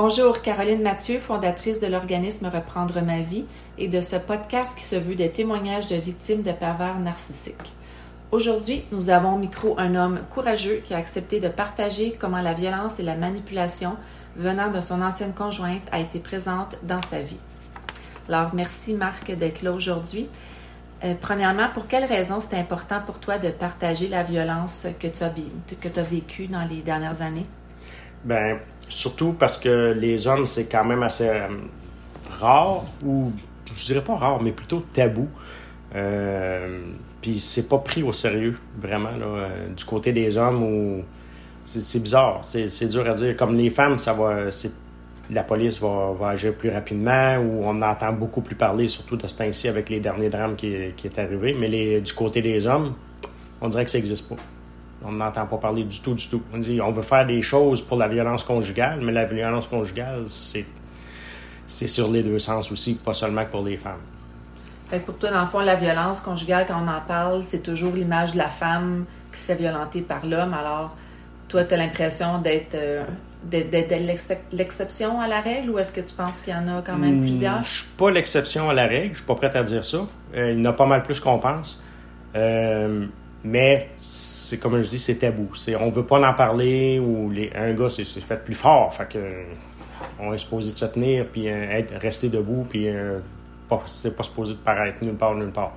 Bonjour, Caroline Mathieu, fondatrice de l'organisme Reprendre ma vie et de ce podcast qui se veut des témoignages de victimes de pervers narcissiques. Aujourd'hui, nous avons au micro un homme courageux qui a accepté de partager comment la violence et la manipulation venant de son ancienne conjointe a été présente dans sa vie. Alors, merci Marc d'être là aujourd'hui. Euh, premièrement, pour quelles raisons c'est important pour toi de partager la violence que tu as, as vécue dans les dernières années? Ben, surtout parce que les hommes, c'est quand même assez euh, rare, ou je dirais pas rare, mais plutôt tabou. Euh, puis c'est pas pris au sérieux, vraiment, là, euh, du côté des hommes, ou c'est bizarre, c'est dur à dire. Comme les femmes, ça va, la police va, va, agir plus rapidement, ou on entend beaucoup plus parler, surtout de ce temps-ci avec les derniers drames qui, qui est arrivé. Mais les, du côté des hommes, on dirait que ça n'existe pas. On n'entend pas parler du tout, du tout. On dit on veut faire des choses pour la violence conjugale, mais la violence conjugale, c'est, c'est sur les deux sens aussi, pas seulement pour les femmes. Fait que pour toi, dans le fond, la violence conjugale, quand on en parle, c'est toujours l'image de la femme qui se fait violenter par l'homme. Alors, toi, tu as l'impression d'être, euh, d'être, l'exception à la règle ou est-ce que tu penses qu'il y en a quand même hmm, plusieurs? Je suis pas l'exception à la règle. Je suis pas prête à dire ça. Euh, il y en a pas mal plus qu'on pense. Euh, mais c'est comme je dis, c'est tabou. C'est, on veut pas en parler ou les, un gars c'est, fait plus fort. Fait que on est supposé de se tenir puis euh, être, rester debout puis euh, pas, c'est pas supposé de paraître nulle part, nulle part.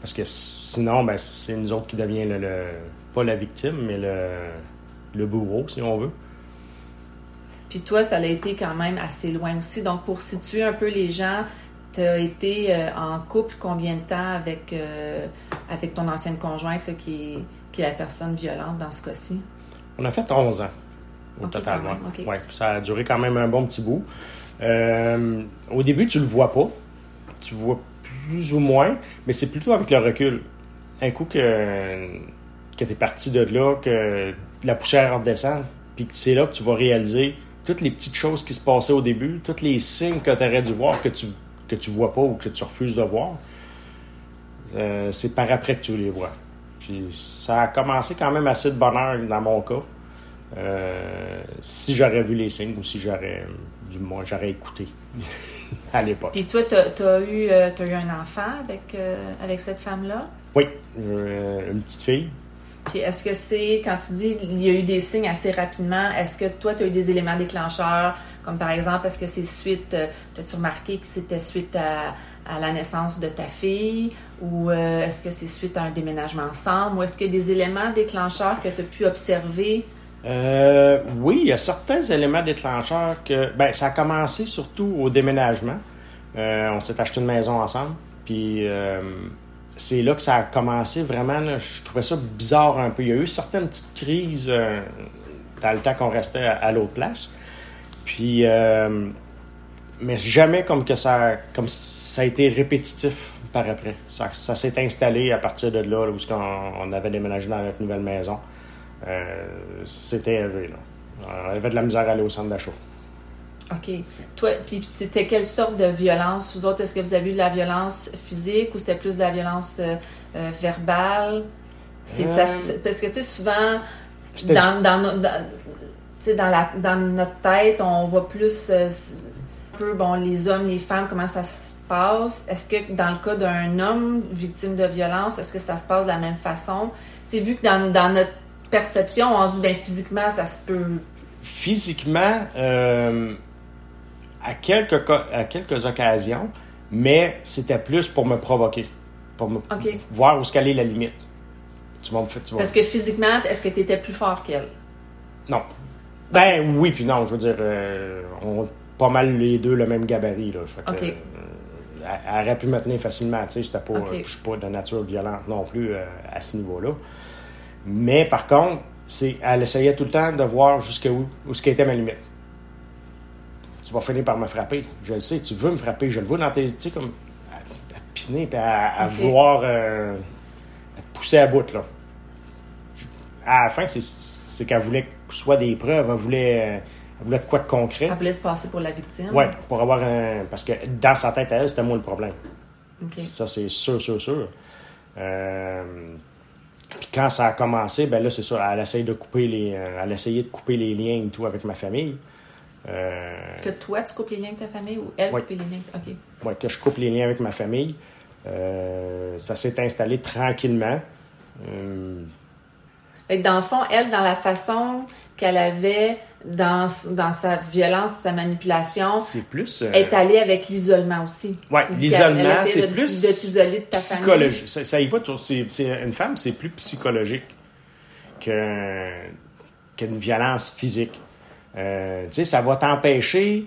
Parce que sinon, ben, c'est nous autres qui devient le, pas la victime, mais le, le bourreau, si on veut. Puis toi, ça a été quand même assez loin aussi. Donc, pour situer un peu les gens, tu as été euh, en couple combien de temps avec, euh, avec ton ancienne conjointe qui, est, qui est la personne violente dans ce cas-ci? On a fait 11 ans au total. Ouais. ça a duré quand même un bon petit bout. Euh, au début, tu le vois pas. Tu vois plus ou moins, mais c'est plutôt avec le recul. Un coup que, que tu es parti de là, que la poussière redescend, puis c'est là que tu vas réaliser toutes les petites choses qui se passaient au début, tous les signes que tu aurais dû voir, que tu que tu vois pas ou que tu refuses de voir, euh, c'est par après que tu les vois. Puis ça a commencé quand même assez de bonheur dans mon cas. Euh, si j'aurais vu les signes ou si j'aurais, du moins, j'aurais écouté à l'époque. Puis toi, tu as, eu, euh, eu un enfant avec, avec cette femme-là? Oui, une petite fille. Puis est-ce que c'est, quand tu dis il y a eu des signes assez rapidement, est-ce que toi, tu as eu des éléments déclencheurs, comme par exemple, est-ce que c'est suite, euh, as-tu remarqué que c'était suite à, la naissance de ta fille, ou euh, est-ce que c'est suite à un déménagement ensemble, ou est-ce a des éléments déclencheurs que tu as pu observer? Euh, oui, il y a certains éléments déclencheurs que, ben, ça a commencé surtout au déménagement. on s'est acheté une maison ensemble, puis c'est là que ça a commencé vraiment. je trouvais ça bizarre un peu. Il y a eu certaines petites crises euh, dans le temps qu'on restait à, l'autre place. Puis, euh, mais jamais comme que ça, comme ça a été répétitif par après. Ça, s'est installé à partir de là, où on, avait déménagé dans notre nouvelle maison. Euh, c'était élevé. On avait de la misère à aller au centre d'achat. OK. Toi, puis c'était quelle sorte de violence? Vous autres, est-ce que vous avez eu de la violence physique ou c'était plus de la violence euh, euh, verbale? C'est, euh, parce que, tu sais, souvent, dans, dans, dans, la, dans notre tête, on voit plus un peu, bon, les hommes, les femmes, comment ça se passe. Est-ce que dans le cas d'un homme victime de violence, est-ce que ça se passe de la même façon? Tu sais, vu que dans, dans notre perception, on se dit, ben, physiquement, ça se peut physiquement, à quelques, à quelques occasions, mais c'était plus pour me provoquer, pour me voir où qu'elle est la limite. Tu vas me, tu Parce que physiquement, est-ce que tu étais plus fort qu'elle? Non. Ben oui, puis non, je veux dire, euh, on pas mal les deux le même gabarit. Là, euh, elle, aurait pu me tenir facilement, tu sais, c'était pas, je suis pas de nature violente non plus euh, à ce niveau-là. Mais par contre, c'est, elle essayait tout le temps de voir jusqu'où où ce qui était ma limite tu vas finir par me frapper. Je le sais, tu veux me frapper. Je le vois dans tes. Tu sais, comme. à, piner, puis à, vouloir. Euh, à te pousser à bout, là. À la fin, c'est qu'elle voulait que ce soit des preuves. Elle voulait. Elle voulait de quoi de concret. Elle voulait se passer pour la victime. Oui, pour avoir un. Parce que dans sa tête à elle, c'était moi le problème. Ça, c'est sûr, sûr, sûr. Euh... Puis quand ça a commencé, ben là, c'est sûr, elle essaye de couper les. Euh, elle essayait de couper les liens et tout avec ma famille. Que toi, tu coupes les liens avec ta famille ou elle coupe les liens? OK. Oui, que je coupe les liens avec ma famille. ça s'est installé tranquillement. Fait dans le fond, elle, dans la façon qu'elle avait dans, dans sa violence, sa manipulation, c'est plus euh, est allée avec l'isolement aussi. Oui, l'isolement, c'est plus de t'isoler de ta psychologique. Ça, ça, y va, c'est, une femme, c'est plus psychologique que, qu'une violence physique. Euh, tu sais, ça va t'empêcher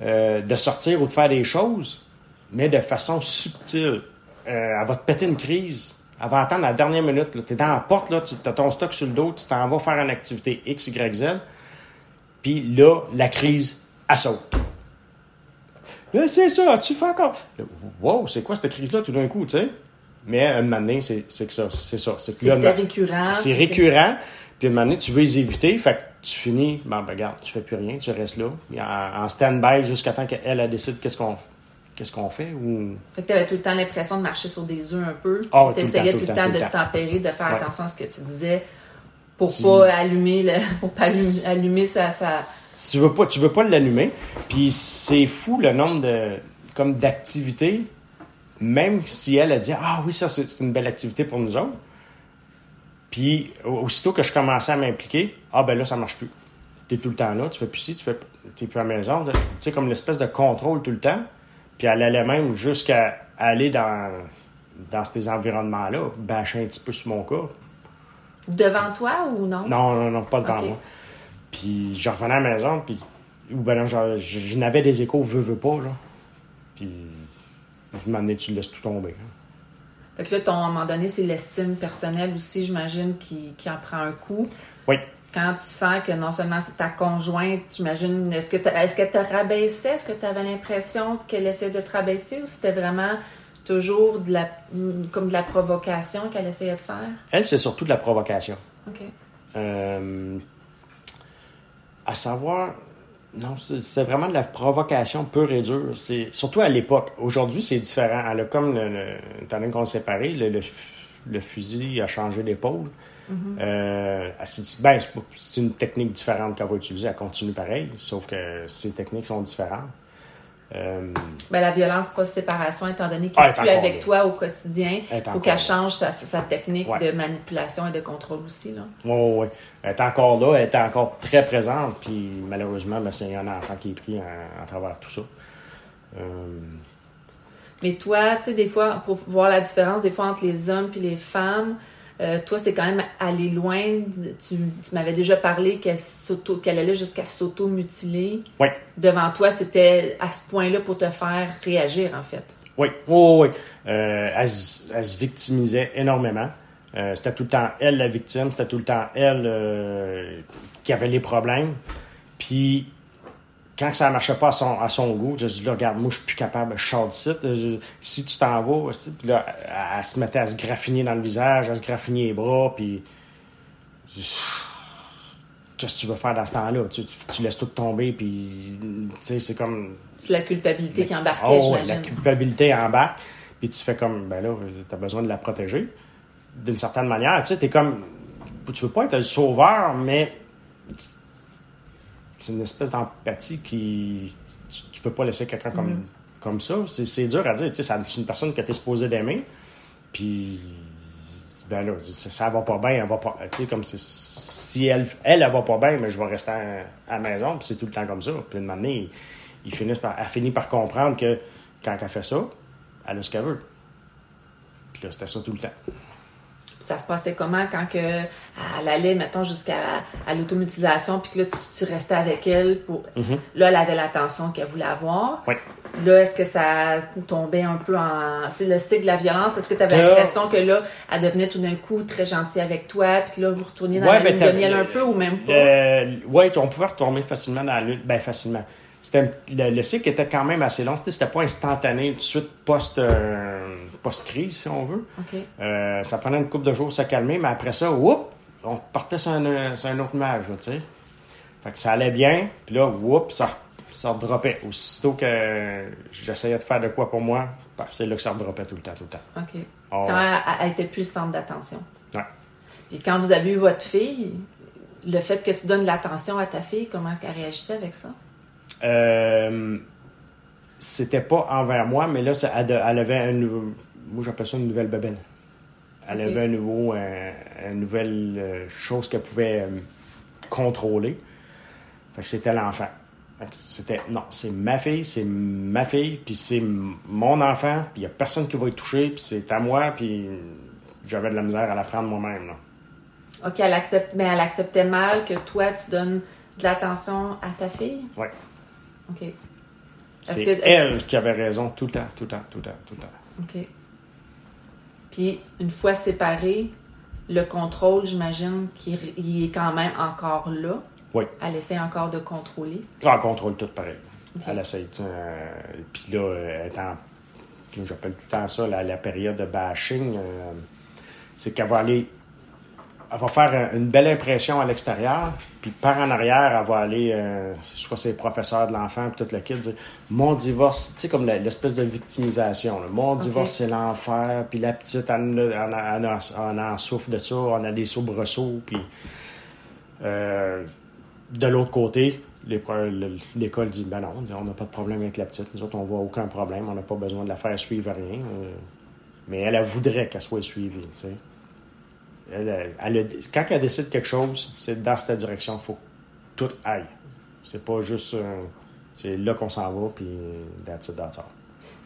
euh, de sortir ou de faire des choses, mais de façon subtile. elle va te péter une crise elle va attendre la dernière minute. Tu es dans la porte, tu as ton stock sur le dos, tu t'en vas faire une activité X, Y, Z. Puis là, la crise, elle saute. Là, c'est ça, tu fais encore? wow, c'est quoi cette crise-là tout d'un coup, tu sais? Mais un moment donné, c'est que ça. C'est ça. C'est récurrent. C'est récurrent. Puis un moment donné, tu veux les éviter. Fait tu finis, ben, ben regarde, tu fais plus rien, tu restes là, en, en stand-by jusqu'à temps qu'elle, elle décide qu'est-ce qu'on qu'est-ce qu'on fait. Ou... Fait que tu avais tout le temps l'impression de marcher sur des œufs un peu. Oh, tu essayais tout le temps, de tempérer, de faire attention à ce que tu disais pour pas allumer le, pour pas allumer, sa, Tu veux pas tu veux pas l'allumer. Puis c'est fou le nombre de comme d'activités même si elle a dit ah oui ça c'est une belle activité pour nous autres. Puis aussitôt que je commençais à m'impliquer, ah ben là ça marche plus. Tu es tout le temps là, tu fais plus ci, tu fais plus à la maison, tu sais comme l'espèce de contrôle tout le temps. Puis elle allait même jusqu'à aller dans, dans ces environnements-là, bâcher un petit peu sur mon corps. Devant toi ou non? Non, non, non, pas devant moi. Puis je revenais à la maison, puis ou ben je, n'avais des échos, veux, veux pas, là. Puis, je m'en tu laisses tout tomber. Fait que là, ton, à un moment donné, c'est l'estime personnelle aussi, j'imagine, qui, qui en prend un coup. Oui quand tu sens que non seulement c'est ta conjointe, j'imagine, est-ce que est-ce qu'elle te rabaissait? Est-ce que tu avais l'impression qu'elle essayait de te rabaisser ou c'était vraiment toujours de la, comme de la provocation qu'elle essayait de faire? Elle, c'est surtout de la provocation. OK. Euh, à savoir, non, c'est vraiment de la provocation pure et dure. C'est, surtout à l'époque. Aujourd'hui, c'est différent. Elle a comme, le, étant donné qu'on s'est séparés, le, le, fusil a changé d'épaule. Euh, ben, c'est une technique différente qu'elle va utiliser. Elle continue pareil, sauf que ces techniques sont différentes. Euh, ben, la violence post-séparation, étant donné qu'elle n'est ah, plus avec toi au quotidien, il faut qu'elle change sa, technique de manipulation et de contrôle aussi. Oui, oui. Elle est encore là, elle est encore très présente, puis malheureusement, ben, c'est un enfant qui est pris à, travers tout ça. Euh, Mais toi, tu sais, des fois, pour voir la différence des fois entre les hommes et les femmes, euh, toi, c'est quand même aller loin. Tu, m'avais déjà parlé qu'elle allait jusqu'à s'auto-mutiler. Oui. Devant toi, c'était à ce point-là pour te faire réagir, en fait. Oui, oui, oui. Euh, elle, se victimisait énormément. Euh, c'était tout le temps elle la victime, c'était tout le temps elle qui avait les problèmes. Puis quand ça ne marchait pas à son, à son goût, je dis regarde, moi, je suis plus capable, je sors d'ici. Si tu t'en vas, puis là, elle, se mettait à se graffiner dans le visage, à se graffiner les bras, puis. Qu'est-ce que tu veux faire dans ce temps-là? Tu, laisses tout tomber, puis. Tu sais, c'est comme. C'est la culpabilité qui embarque, oh, La culpabilité embarque, puis tu fais comme, ben là, tu as besoin de la protéger. D'une certaine manière, tu sais, t'es comme. Tu veux pas être le sauveur, mais c'est une espèce d'empathie qui. Tu, peux pas laisser quelqu'un comme, mm. comme ça. C'est dur à dire. C'est une personne que tu es supposé d'aimer. Puis. Ben là, ça, va pas bien, elle va pas. Tu sais, comme si elle, elle, elle, va pas bien, mais je vais rester à, la maison, puis c'est tout le temps comme ça. Puis une année, il, il par, elle finit par comprendre que quand elle fait ça, elle a ce qu'elle veut. Puis là, c'était ça tout le temps ça se passait comment quand que elle allait, mettons, jusqu'à à l'automutisation, puis que là, tu, restais avec elle. Pour... Mm-hmm. Là, elle avait l'attention qu'elle voulait avoir. Là, est-ce que ça tombait un peu en... Tu sais, le cycle de la violence, est-ce que tu avais l'impression que là, elle devenait tout d'un coup très gentille avec toi, puis que là, vous retourniez dans la lutte de miel un peu, ou même pas? Euh, oui, on pouvait retourner facilement dans la lutte. Ben, facilement le, cycle était quand même assez long. C'était pas instantané tout de suite post, euh, post-crise, si on veut. Euh, ça prenait une couple de jours se calmer, mais après ça, on partait sur un, autre nuage, tu sais. Fait que ça allait bien, puis là, whoop, ça, ça redroppait. Aussitôt que j'essayais de faire de quoi pour moi, c'est là que ça redroppait tout le temps, tout le temps. OK. Quand elle, était plus centre d'attention. Ouais. Puis quand vous avez eu votre fille, le fait que tu donnes l'attention à ta fille, comment elle réagissait avec ça? Euh, c'était pas envers moi, mais là, elle, avait un nouveau. Moi, j'appelle ça une nouvelle bebelle. Elle avait un nouveau, une nouvelle euh, chose qu'elle pouvait euh, contrôler. Fait que c'était l'enfant. C'était, non, c'est ma fille, c'est ma fille, puis c'est mon enfant, puis il n'y a personne qui va y toucher, puis c'est à moi, puis j'avais de la misère à la prendre moi-même. OK, elle accepte, mais elle acceptait mal que toi, tu donnes de l'attention à ta fille? Oui. OK. C'est elle qui avait raison tout le temps, tout le temps, tout le temps, tout le temps. OK. Puis, une fois séparés, le contrôle, j'imagine qu'il est quand même encore là. Oui. Elle essaie encore de contrôler. Ah, elle contrôle tout pareil. Elle essaie. Euh, puis là, elle est en. J'appelle tout le temps ça la, période de bashing. Euh, c'est qu'elle va aller elle va faire une belle impression à l'extérieur, puis par en arrière, elle va aller, euh, soit ses professeurs de l'enfant, puis tout le kit, dire Mon divorce, tu sais, comme l'espèce de victimisation. Mon divorce, c'est l'enfer, puis la petite, elle, en souffre de ça, on a des soubresauts, puis euh, de l'autre côté, l'école dit Ben non, on n'a pas de problème avec la petite, nous autres, on voit aucun problème, on n'a pas besoin de la faire suivre rien. Euh, mais elle, elle voudrait qu'elle soit suivie, tu sais quand elle décide quelque chose, c'est dans cette direction qu'il faut que tout aille. C'est pas juste. Euh, c'est là qu'on s'en va, puis that's it, that's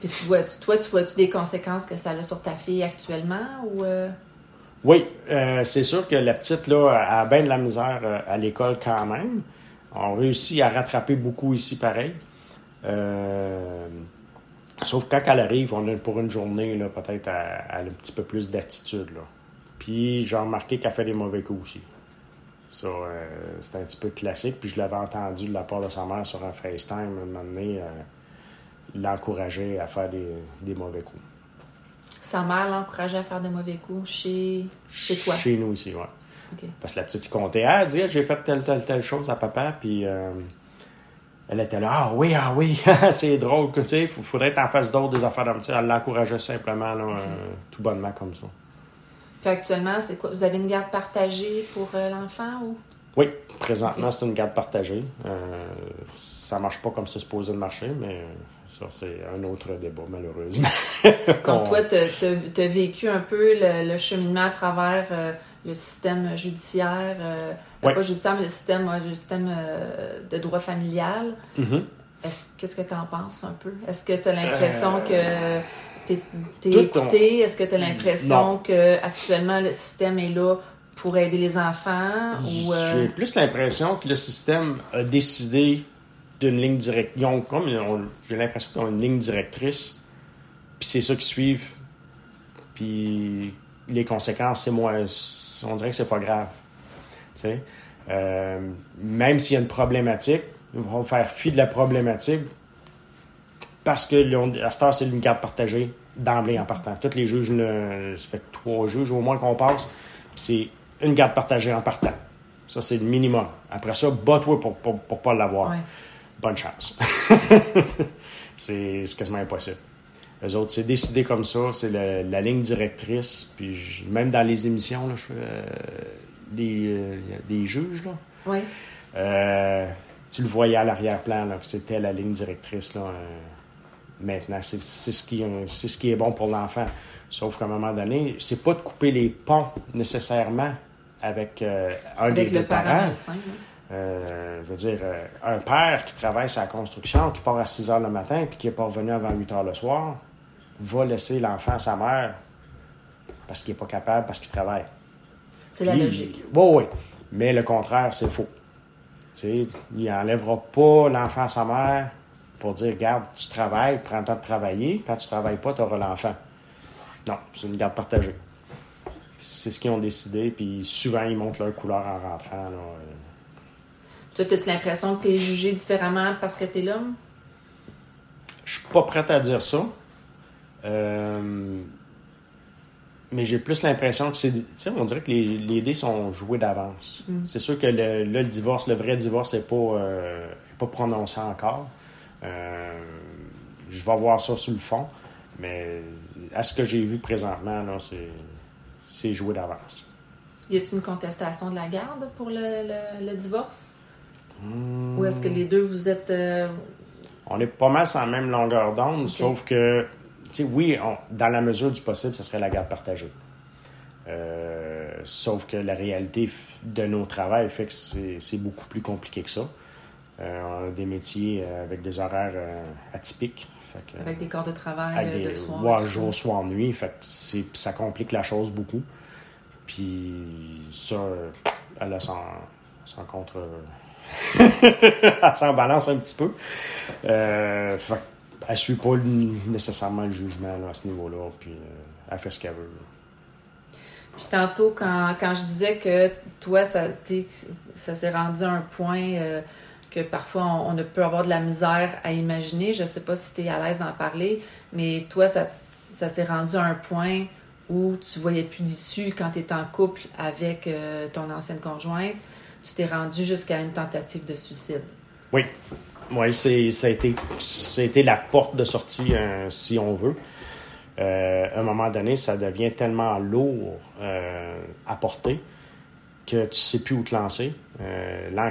Puis tu vois, toi, tu vois-tu des conséquences que ça a sur ta fille actuellement ou. Euh? Oui, euh, c'est sûr que la petite, là, a bien de la misère à l'école quand même. On réussit à rattraper beaucoup ici, pareil. sauf quand elle arrive, on a pour une journée, là, peut-être, elle, a un petit peu plus d'attitude, là. Puis j'ai remarqué qu'elle fait des mauvais coups aussi. Ça, euh, c'est un petit peu classique. Puis je l'avais entendu de la part de sa mère sur un FaceTime, un moment donné, euh, l'encourager à faire des, mauvais coups. Sa mère l'encourageait à faire des mauvais coups chez, chez toi? Chez nous aussi, oui. Parce que la petite, comptait. Ah, elle j'ai fait telle, telle, telle chose à papa, puis euh, elle était là, ah oui, ah oui, c'est drôle, tu sais, il faudrait être en face d'autres des affaires comme ça. Elle l'encourageait simplement, tout bonnement comme ça actuellement, c'est quoi? Vous avez une garde partagée pour euh, l'enfant ou? Oui, présentement, c'est une garde partagée. Euh, ça marche pas comme c'est supposé de marcher, mais ça, c'est un autre débat, malheureusement. Donc, toi, tu as, vécu un peu le, cheminement à travers euh, le système judiciaire, euh, pas judiciaire, mais le système, le système de droit familial. Mm-hmm. Qu'est-ce que tu en penses un peu? Est-ce que tu as l'impression que T'es écouté? Est-ce que tu as l'impression que actuellement le système est là pour aider les enfants? Ou, euh? J'ai plus l'impression que le système a décidé d'une ligne directrice. J'ai l'impression qu'ils ont une ligne directrice, puis c'est ça qui suivent. Puis les conséquences, c'est moins. On dirait que c'est pas grave. Euh, même s'il y a une problématique, ils vont faire fi de la problématique parce que à cette heure, c'est une garde partagée d'emblée en partant. Tous les juges, ça fait trois juges au moins qu'on passe, c'est une garde partagée en partant. Ça, c'est le minimum. Après ça, bats-toi pour, pour, pas l'avoir. Bonne chance. c'est quasiment impossible. Les autres, c'est décidé comme ça, c'est la, ligne directrice. Puis même dans les émissions, là, je fais euh, euh, juges, là. Euh, tu le voyais à l'arrière-plan, c'était la ligne directrice. Là, maintenant. C'est ce, qui, ce qui est bon pour l'enfant. Sauf qu'à un moment donné, c'est pas de couper les ponts nécessairement avec euh, un des deux parents. Euh, je veux dire, euh, un père qui travaille sa construction, qui part à 6 heures le matin puis qui n'est pas revenu avant 8 heures le soir, va laisser l'enfant à sa mère parce qu'il n'est pas capable, parce qu'il travaille. C'est la logique. Oui, oui. Mais le contraire, c'est faux. il n'enlèvera pas l'enfant à sa mère pour dire, regarde, tu travailles, prends le temps de travailler. Quand tu ne travailles pas, tu auras l'enfant. Non, c'est une garde partagée. C'est ce qu'ils ont décidé, puis souvent, ils montrent leur couleur en rentrant. Là. Toi, as l'impression que tu es jugé différemment parce que tu es l'homme? Je suis pas prête à dire ça. Euh, mais j'ai plus l'impression que c'est. Tu sais, on dirait que les, dés sont joués d'avance. Mm. C'est sûr que le, le, divorce, le vrai divorce n'est pas, euh, pas prononcé encore. Euh, je vais voir ça sur le fond, mais à ce que j'ai vu présentement, là, c'est joué d'avance. Y a-t-il une contestation de la garde pour le, divorce? Ou est-ce que les deux, vous êtes... Euh, on est pas mal sur la même longueur d'onde, sauf que, tu sais, oui, dans la mesure du possible, ce serait la garde partagée. Euh, sauf que la réalité de nos travaux fait que c'est beaucoup plus compliqué que ça. Euh, on a des métiers avec des horaires atypiques. avec des corps de travail de soir. Ouais, jour, soir, nuit. Fait que ça complique la chose beaucoup. Puis ça, elle a son, son contre elle s'en balance un petit peu. Euh, elle ne suit pas nécessairement le jugement à ce niveau-là, puis euh, elle fait ce qu'elle veut. Puis tantôt, quand, je disais que toi, ça, ça s'est rendu à un point euh, que parfois on, ne peut avoir de la misère à imaginer, je ne sais pas si tu es à l'aise d'en parler, mais toi, ça, ça s'est rendu à un point où tu voyais plus d'issue quand tu es en couple avec ton ancienne conjointe tu t'es rendu jusqu'à une tentative de suicide. Oui. Oui, été, la porte de sortie, euh, si on veut. Euh, à un moment donné, ça devient tellement lourd euh, à porter que tu sais plus où te lancer.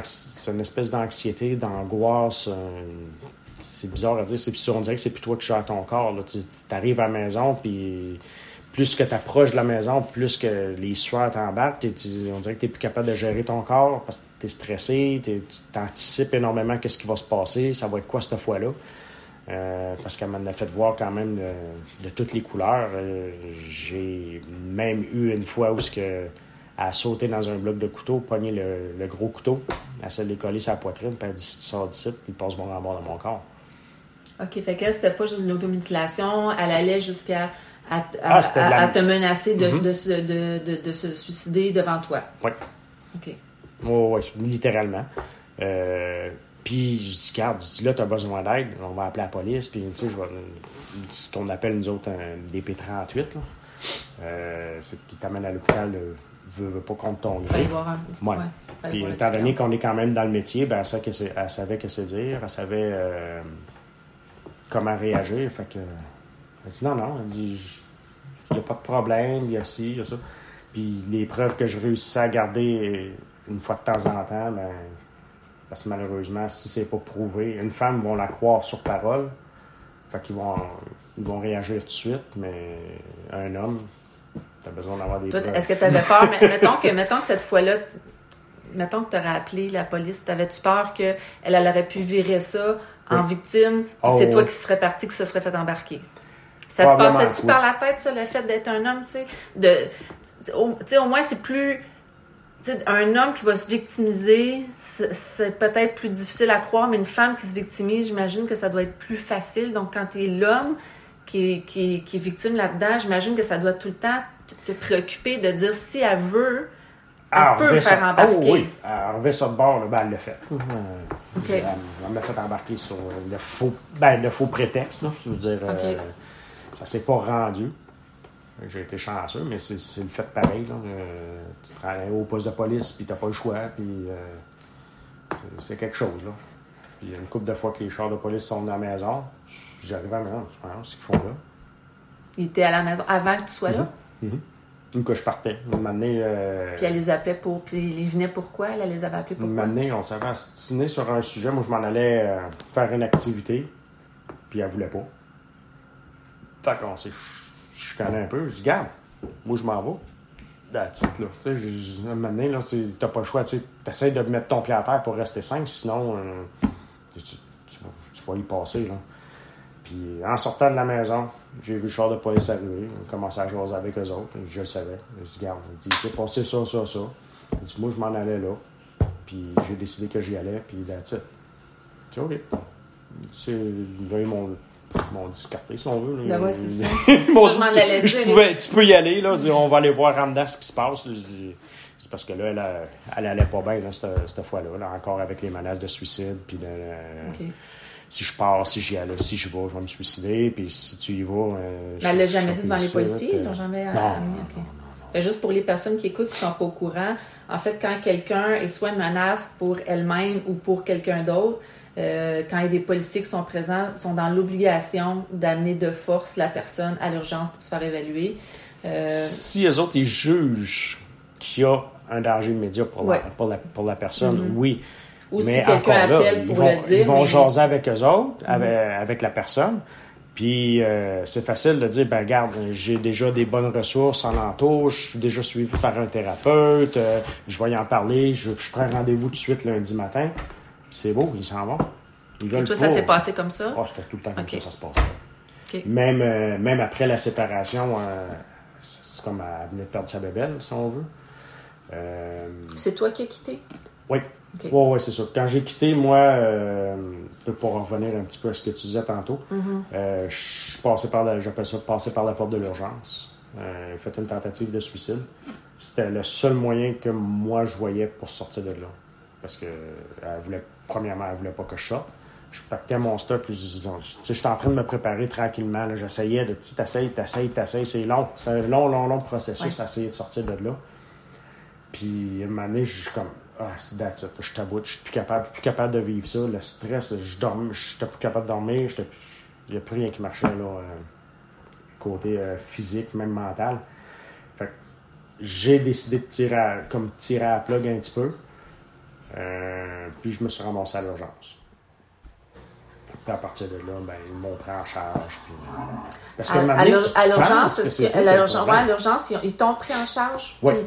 c'est une espèce d'anxiété, d'angoisse. c'est bizarre à dire. On dirait que c'est plus toi qui gères ton corps. Tu arrives à la maison, puis plus que tu approches de la maison, plus que les sueurs t'embarquent, on dirait que tu plus capable de gérer ton corps parce que tu es stressé, tu anticipes énormément qu'est-ce qui va se passer, ça va être quoi cette fois-là. Euh, parce qu'elle m'en a fait voir quand même de, toutes les couleurs. Euh, j'ai même eu une fois où ce que a sauté dans un bloc de couteau, pogné le, gros couteau, elle s'est décollé sa poitrine, puis elle dit si tu sors d'ici, il passe mon amour dans mon corps. OK, fait que c'était pas juste une automutilation, elle allait jusqu'à à, ah, te menacer de, mm-hmm. de, de, de, se suicider devant toi. Oui. OK. Oui, littéralement. Euh, puis je dis, garde, là, tu as besoin d'aide, on va appeler la police, puis tu sais, je vais, ce qu'on appelle nous autres un DP38, là. Euh, c'est qui t'amène à l'hôpital, veut, veut pas contre ton gré. Ouais. Puis étant donné qu'on est quand même dans le métier, ben, elle, que elle savait que c'est dire, elle savait euh, comment réagir, fait que elle dit non, non. Elle dit il n'y a pas de problème, il y a ci, il y a ça. Puis les preuves que je réussissais à garder une fois de temps en temps, ben, parce que malheureusement, si c'est pas prouvé, une femme vont la croire sur parole. Fait qu'ils vont, ils vont réagir tout de suite, mais un homme, tu as besoin d'avoir des preuves. Est-ce que tu avais peur? mettons, que, mettons que cette fois-là, mettons que tu aurais appelé la police, t'avais-tu peur qu'elle elle aurait pu virer ça en victime, que c'est oh, toi qui serais parti, que ce serait fait embarquer? Ça te passait-tu par la tête, ça, le fait d'être un homme, tu sais? De, au, au moins, c'est plus. Un homme qui va se victimiser, c'est peut-être plus difficile à croire, mais une femme qui se victimise, j'imagine que ça doit être plus facile. Donc, quand tu es l'homme qui, qui, qui, est victime là-dedans, j'imagine que ça doit tout le temps te préoccuper de dire si elle veut, elle ah, peut faire embarquer. Oh, oui, elle ça de bord, ben, elle l'a fait. Euh, okay. Elle, m'a fait embarquer sur le faux, ben, le faux prétexte, là, je veux dire. Euh, ça s'est pas rendu. J'ai été chanceux, mais c'est le fait pareil. Là. Euh, tu travailles au poste de police, puis t'as pas le choix, puis euh, c'est quelque chose. Là. Puis il y a une couple de fois que les chars de police sont dans la maison, j'arrive à la maison, je pense, ce qu'ils font là. Ils étaient à la maison avant que tu sois là? Mm -hmm. Une que je partais. Euh... Puis elle les appelait pour. Puis ils venaient pourquoi? Elle les avait appelés pourquoi? Une on s'avait assassiné sur un sujet. Moi, je m'en allais euh, faire une activité, puis elle voulait pas. Fait qu'on s'est chicané un peu. Je dis, garde, moi, je m'en vais. That's là. Tu sais, un moment donné, là, t'as pas le choix. Tu essaies de mettre ton pied à terre pour rester simple, sinon, euh, tu, tu, vas y passer, là. Puis, en sortant de la maison, j'ai vu le char de police arriver. On commençait à jaser avec eux autres. Je le savais. Je dis, garde, il dit, c'est passé ça, ça, ça. Il dit, moi, je m'en allais là. Puis, j'ai décidé que j'y allais. Puis, that's it. Tu OK. C'est, là, ils m'ont m'ont discarté, si on veut. Ben ouais, c'est ça. tu peux y aller, là. on va aller voir Ramdas ce qui se passe. C'est parce que là, elle, elle allait pas bien, cette, fois-là, là, encore avec les menaces de suicide. Puis si je pars, si j'y allais, si je vais, je vais me suicider. Puis si tu y vas. Euh, Mais elle l'a jamais dit devant les policiers? Ils l'ont jamais non, non, juste pour les personnes qui écoutent, qui sont pas au courant, en fait, quand quelqu'un est soit une menace pour elle-même ou pour quelqu'un d'autre, euh, quand il y a des policiers qui sont présents, sont dans l'obligation d'amener de force la personne à l'urgence pour se faire évaluer. Euh, si les autres, ils jugent qu'il y a un danger immédiat pour, la, pour, la, pour la, personne, mm-hmm. oui. Ou si quelqu'un appelle pour le dire. Ils vont jaser avec eux autres, mhm. avec, la personne. Puis euh, c'est facile de dire, ben regarde, j'ai déjà des bonnes ressources en entour, je suis déjà suivi par un thérapeute, euh, je vais y en parler, je, prends rendez-vous tout de suite lundi matin. C'est beau, ils s'en vont. Et toi, ça s'est passé comme ça? Oh, c'était tout le temps comme ça, ça se passe. Même, euh, même après la séparation, c'est comme elle venait de perdre sa bébelle, si on veut. c'est toi qui as quitté? Oui. Oui, c'est ça. Quand j'ai quitté, moi, euh, pour revenir un petit peu à ce que tu disais tantôt, mm-hmm. euh, je passais par la, j'appelle ça passer par la porte de l'urgence. Euh, fait une tentative de suicide. C'était le seul moyen que moi je voyais pour sortir de là. Parce que elle voulait, premièrement, elle voulait pas que je sorte. Je pactais mon stock, puis j'étais en train de me préparer tranquillement. J'essayais de, tu t'essayes, t'essayes, t'essayes. C'est long. C'est un long, long, long processus à essayer de sortir de là. Puis, à un moment donné, je suis comme, ah, c'est that's Je taboute, je suis plus capable, plus capable de vivre ça. Le stress, je dormais, je n'étais plus capable de dormir. Il n'y a plus rien qui marchait, là, euh, côté euh, physique, même mental. Fait j'ai décidé de tirer comme tirer à la plug un petit peu. Euh, puis je me suis ramassé à l'urgence. Puis à partir de là, ben, ils m'ont pris en charge. Puis... Parce que à, l'urgence, à l'urgence, ils t'ont pris en charge. Ils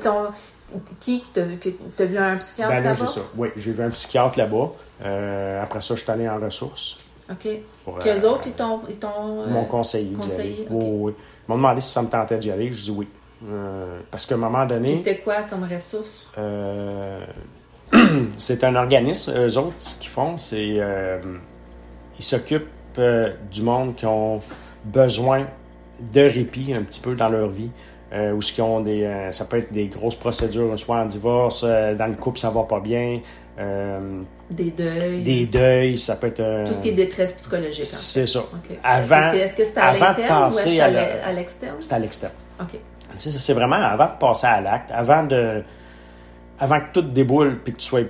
qui qui t'a vu un psychiatre ben là-bas? Oui, j'ai vu un psychiatre là-bas. Euh, après ça, je suis allé en ressources. OK. Qu'eux euh, autres, ils t'ont. Euh, mon conseiller. conseiller oui, oui. Ils m'ont demandé si ça me tentait d'y aller. Je dis oui. parce qu'à un moment donné. c'était quoi comme ressource? c'est un organisme, eux autres, ce qu'ils font, c'est. ils s'occupent du monde qui ont besoin de répit un petit peu dans leur vie. Euh, ou ce qui ont des. Euh, ça peut être des grosses procédures, soit en divorce, euh, dans le couple, ça va pas bien. des deuils. Des deuils, ça peut être. Tout ce qui est détresse psychologique. C'est ça. Avant. Est-ce que c'est à l'externe? C'est à l'externe. OK. C'est vraiment avant de passer à l'acte, avant de. Avant que tout déboule puis que tu sois.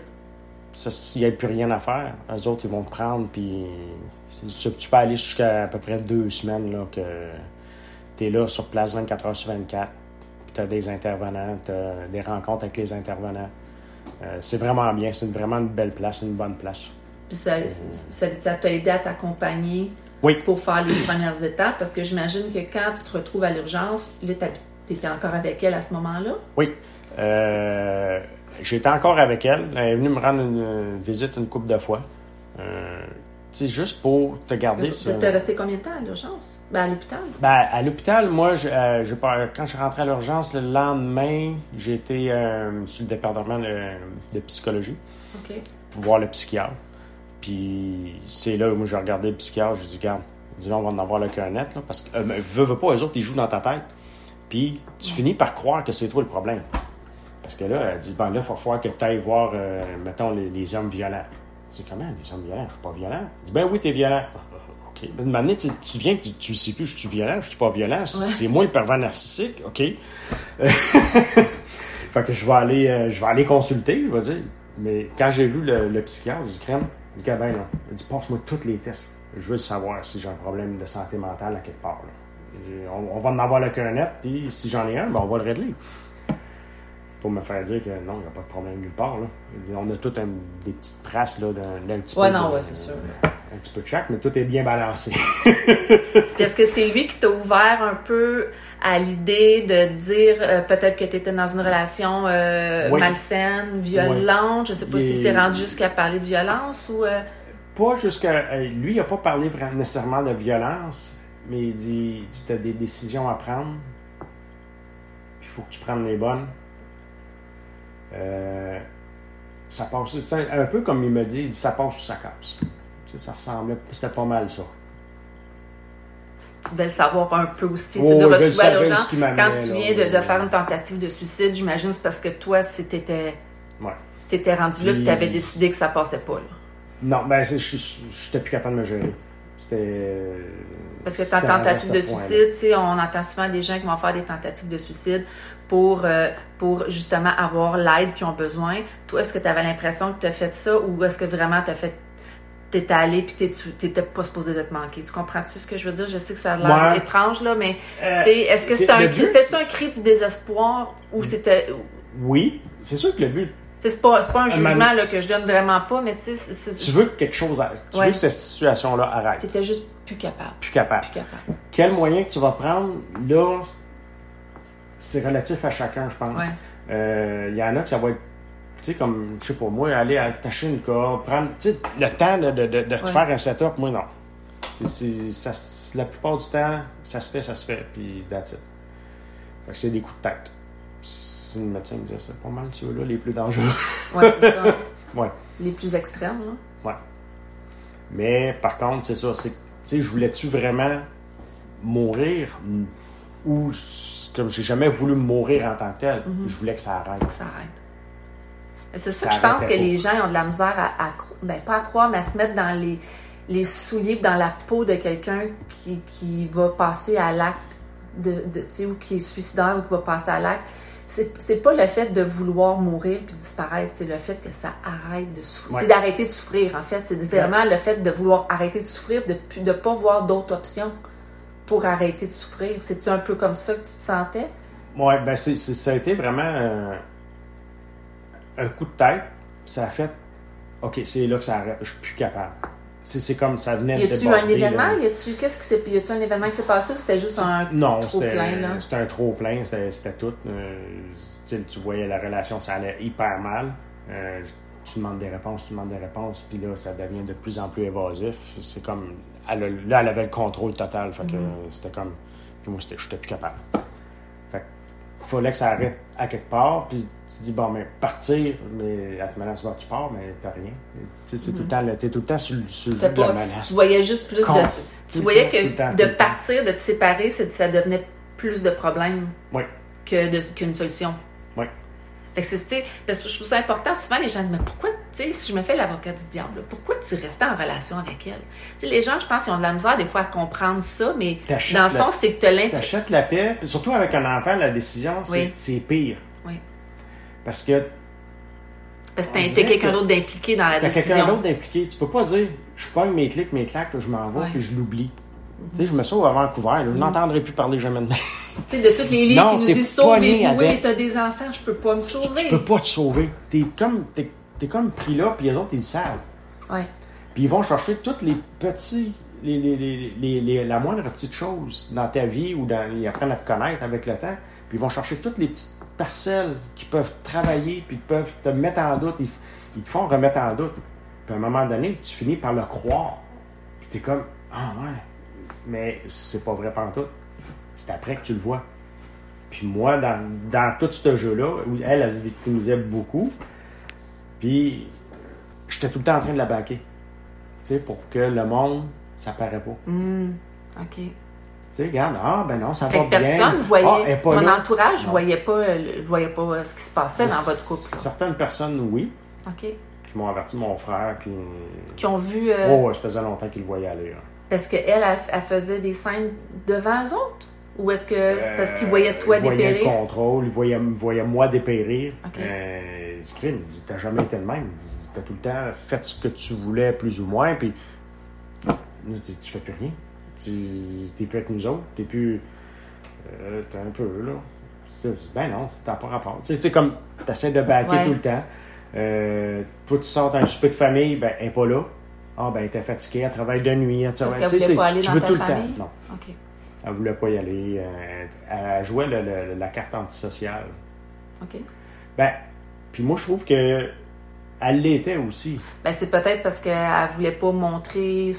S'il n'y ait plus rien à faire, eux autres, ils vont te prendre puis. Tu peux aller jusqu'à à peu près deux semaines là, que tu es là sur place 24 heures sur 24. Tu as des intervenants, tu as des rencontres avec les intervenants. Euh, c'est vraiment bien, c'est vraiment une belle place, une bonne place. Puis ça, t'a aidé à t'accompagner oui. pour faire les premières étapes, parce que j'imagine que quand tu te retrouves à l'urgence, là, tu étais encore avec elle à ce moment-là? Oui. Euh, J'étais encore avec elle. Elle est venue me rendre une visite une couple de fois. Euh, c'est juste pour te garder ça. Tu es resté combien de temps à l'urgence? Ben, à l'hôpital? Ben, à l'hôpital, moi, je, euh, quand je suis rentré à l'urgence, le lendemain, j'ai été euh, sur le département de, psychologie pour voir le psychiatre. Puis c'est là où moi, j'ai regardé le psychiatre, je dit, regarde, dis on va en avoir le cœur net, là, parce que, euh, veux, veux pas, eux autres, ils jouent dans ta tête. Puis tu finis par croire que c'est toi le problème. Parce que là, elle dit, ben là, il faut falloir que tu ailles voir, mettons, les, les hommes violents. C'est comment les hommes violents? pas violent. Il dit, ben oui, t'es violent. OK. Une tu, tu viens tu, ne sais plus, je suis violent, je suis pas violent. C'est moi le pervers narcissique. OK? fait que je vais aller, euh, je vais aller consulter, je vais dire. Mais quand j'ai vu le, psychiatre, j'ai dit, crème, il dit, Gabin, là, il dit, passe-moi tous les tests. Je veux savoir si j'ai un problème de santé mentale à quelque part. on, va en avoir le cœur net, puis si j'en ai un, ben, on va le régler pour me faire dire que non, il n'y a pas de problème nulle part. Là. On a toutes des petites traces d'un petit ouais, peu. non, de, ouais, c'est sûr. Un petit peu de chaque, mais tout est bien balancé. Est-ce que c'est lui qui t'a ouvert un peu à l'idée de dire euh, peut-être que tu étais dans une relation euh, malsaine, violente? Je Je sais pas si c'est rendu jusqu'à parler de violence ou. Euh? Pas jusqu'à. Lui, il n'a pas parlé nécessairement de violence, mais il dit tu as des décisions à prendre, il faut que tu prennes les bonnes. Euh, ça passe. C'est un, peu comme il me dit, il dit ça passe ou ça casse. ça ressemblait, c'était pas mal ça. Tu devais le savoir un peu aussi, oh, de retrouver à l'urgence. Quand tu viens de, faire une tentative de suicide, j'imagine c'est parce que toi, si t'étais étais rendu là, que tu avais décidé que ça passait pas. Là. Non, ben je j'étais plus capable de me gérer. C'était. Parce que ta tentative de suicide, on entend souvent des gens qui vont faire des tentatives de suicide pour, euh, pour justement avoir l'aide qu'ils ont besoin. Toi, est-ce que tu avais l'impression que tu as fait ça ou est-ce que vraiment tu as fait t'es allé puis t'étais pas supposé de te manquer? Tu comprends-tu ce que je veux dire? Je sais que ça a l'air étrange, là, mais euh, est-ce que c'était un, un cri du désespoir ou c'était... Oui, c'est sûr que le but, C'est pas, pas un jugement là, que je donne vraiment pas, mais tu sais. Tu veux que quelque chose arrête. Tu veux que cette situation-là arrête. Tu étais juste plus capable. Plus capable. Plus capable. Quel moyen que tu vas prendre, là, c'est relatif à chacun, je pense. Il euh, y en a que ça va être tu sais, comme, je sais pas, moi, aller attacher une corde, prendre, tu sais, le temps de, de, de, te faire un setup, moi, non. C'est, ça, la plupart du temps, ça se fait, ça se fait, puis that's it. Fait que c'est des coups de tête. C'est une médecin qui dit c'est pas mal ceux-là les plus dangereux. ouais, c'est ça. ouais. Les plus extrêmes, là. Ouais. Mais par contre, c'est ça, c'est, tu sais, je voulais-tu vraiment mourir ou comme j'ai jamais voulu mourir en tant que tel, mm-hmm. je voulais que ça arrête. Ça arrête. C'est ça, que je pense que les gens ont de la misère à, ben, pas à croire, mais à se mettre dans les, les souliers, dans la peau de quelqu'un qui, qui va passer à l'acte de, de tu sais, ou qui est suicidaire ou qui va passer à l'acte. C'est pas le fait de vouloir mourir puis disparaître, c'est le fait que ça arrête de souffrir. C'est d'arrêter de souffrir, en fait. C'est vraiment le fait de vouloir arrêter de souffrir, de ne pas voir d'autres options pour arrêter de souffrir? C'est-tu un peu comme ça que tu te sentais? Oui, ben c'est, ça a été vraiment. Euh, un coup de tête, ça a fait OK, c'est là que ça arrête, je suis plus capable. C'est comme ça venait de Y a-tu un événement? Y a-tu qu'est-ce qui s'est y a-tu un événement qui s'est passé ou c'était juste un non, trop plein Non, c'était un trop plein, c'était tout. Euh, tu voyais la relation, ça allait hyper mal. Euh, tu demandes des réponses, tu demandes des réponses, puis là, ça devient de plus en plus évasif. C'est comme. Elle, là, elle avait le contrôle total. Fait que mm-hmm. c'était comme. Puis moi, j'étais plus capable fallait que ça arrête à quelque part, puis tu dis, bon, mais partir, mais à ce moment-là, tu pars, mais t'as rien. Tu sais, c'est tout le temps, t'es tout le temps sur, sur le de la menace. Tu voyais juste plus de. Tu voyais que de partir, de te séparer, ça devenait plus de problèmes que qu'une solution. Fait que c'est, parce que je trouve ça important. Souvent, les gens disent, mais pourquoi, tu sais, si je me fais l'avocat du diable, pourquoi tu restais en relation avec elle? Tu sais, les gens, je pense, ils ont de la misère des fois à comprendre ça, mais dans le fond, c'est que tu. T'achètes la paix, surtout avec un enfant, la décision, c'est, pire. Oui. Parce que. Parce que t'as quelqu'un d'autre d'impliqué dans la décision. T'as quelqu'un d'autre d'impliqué. Tu peux pas dire, je prends mes clics, mes claques, je m'en vais, puis je l'oublie. Tu sais, je me sauve à Vancouver, je n'entendrai plus parler jamais de Tu sais, de toutes les livres qui nous disent sauvez-vous, oui, mais t'as des enfants, je peux pas me sauver. Tu, peux pas te sauver. T'es comme, t'es, comme pris là, puis les autres, ils savent. Ouais. Puis ils vont chercher toutes les petits, les, les, les, les, la moindre petite chose dans ta vie ou dans, ils apprennent à te connaître avec le temps. Puis ils vont chercher toutes les petites parcelles qui peuvent travailler, puis peuvent te mettre en doute. Ils, ils te font remettre en doute. Puis à un moment donné, tu finis par le croire. Puis t'es comme, ah ouais mais c'est pas vrai tout. C'est après que tu le vois. Puis moi, dans, dans tout ce jeu-là, où elle, elle se victimisait beaucoup, puis j'étais tout le temps en train de la baquer. Tu sais, pour que le monde, ça paraît pas. Mmh, OK. Tu sais, regarde, ah, ben non, ça va bien. Personne voyait, ah, mon entourage ne voyait pas, voyait pas ce qui se passait dans votre couple. Certaines personnes, oui. OK. Qui m'ont averti mon frère, puis... Qui ont vu... Euh... Oh, ça faisait longtemps qu'ils le voyaient aller. Hein. Parce qu'elle, elle, elle, faisait des scènes devant eux autres? Ou est-ce que parce qu'il voyait toi dépérir? Il voyait le contrôle, il voyait, voyait moi dépérir. Euh, il dit T'as jamais été le même. T'as tout le temps fait ce que tu voulais, plus ou moins, puis tu fais plus rien. Tu n'es plus avec nous autres, t'es plus. Euh, t'es un peu là. Ben non, t'as pas rapport. Tu sais, comme t'essaies de baquer tout le temps. Euh, toi, tu sors d'un souper de famille, ben, elle n'est pas là. Ah, ben, elle était fatiguée, elle travaille de nuit. Elle travaille. Parce qu'elle voulait pas aller tu dans veux ta tout famille? le temps. Non. OK. Elle voulait pas y aller. Euh, elle jouait le, la carte antisociale. OK. Ben, puis moi, je trouve que elle l'était aussi. Ben, c'est peut-être parce qu'elle voulait pas montrer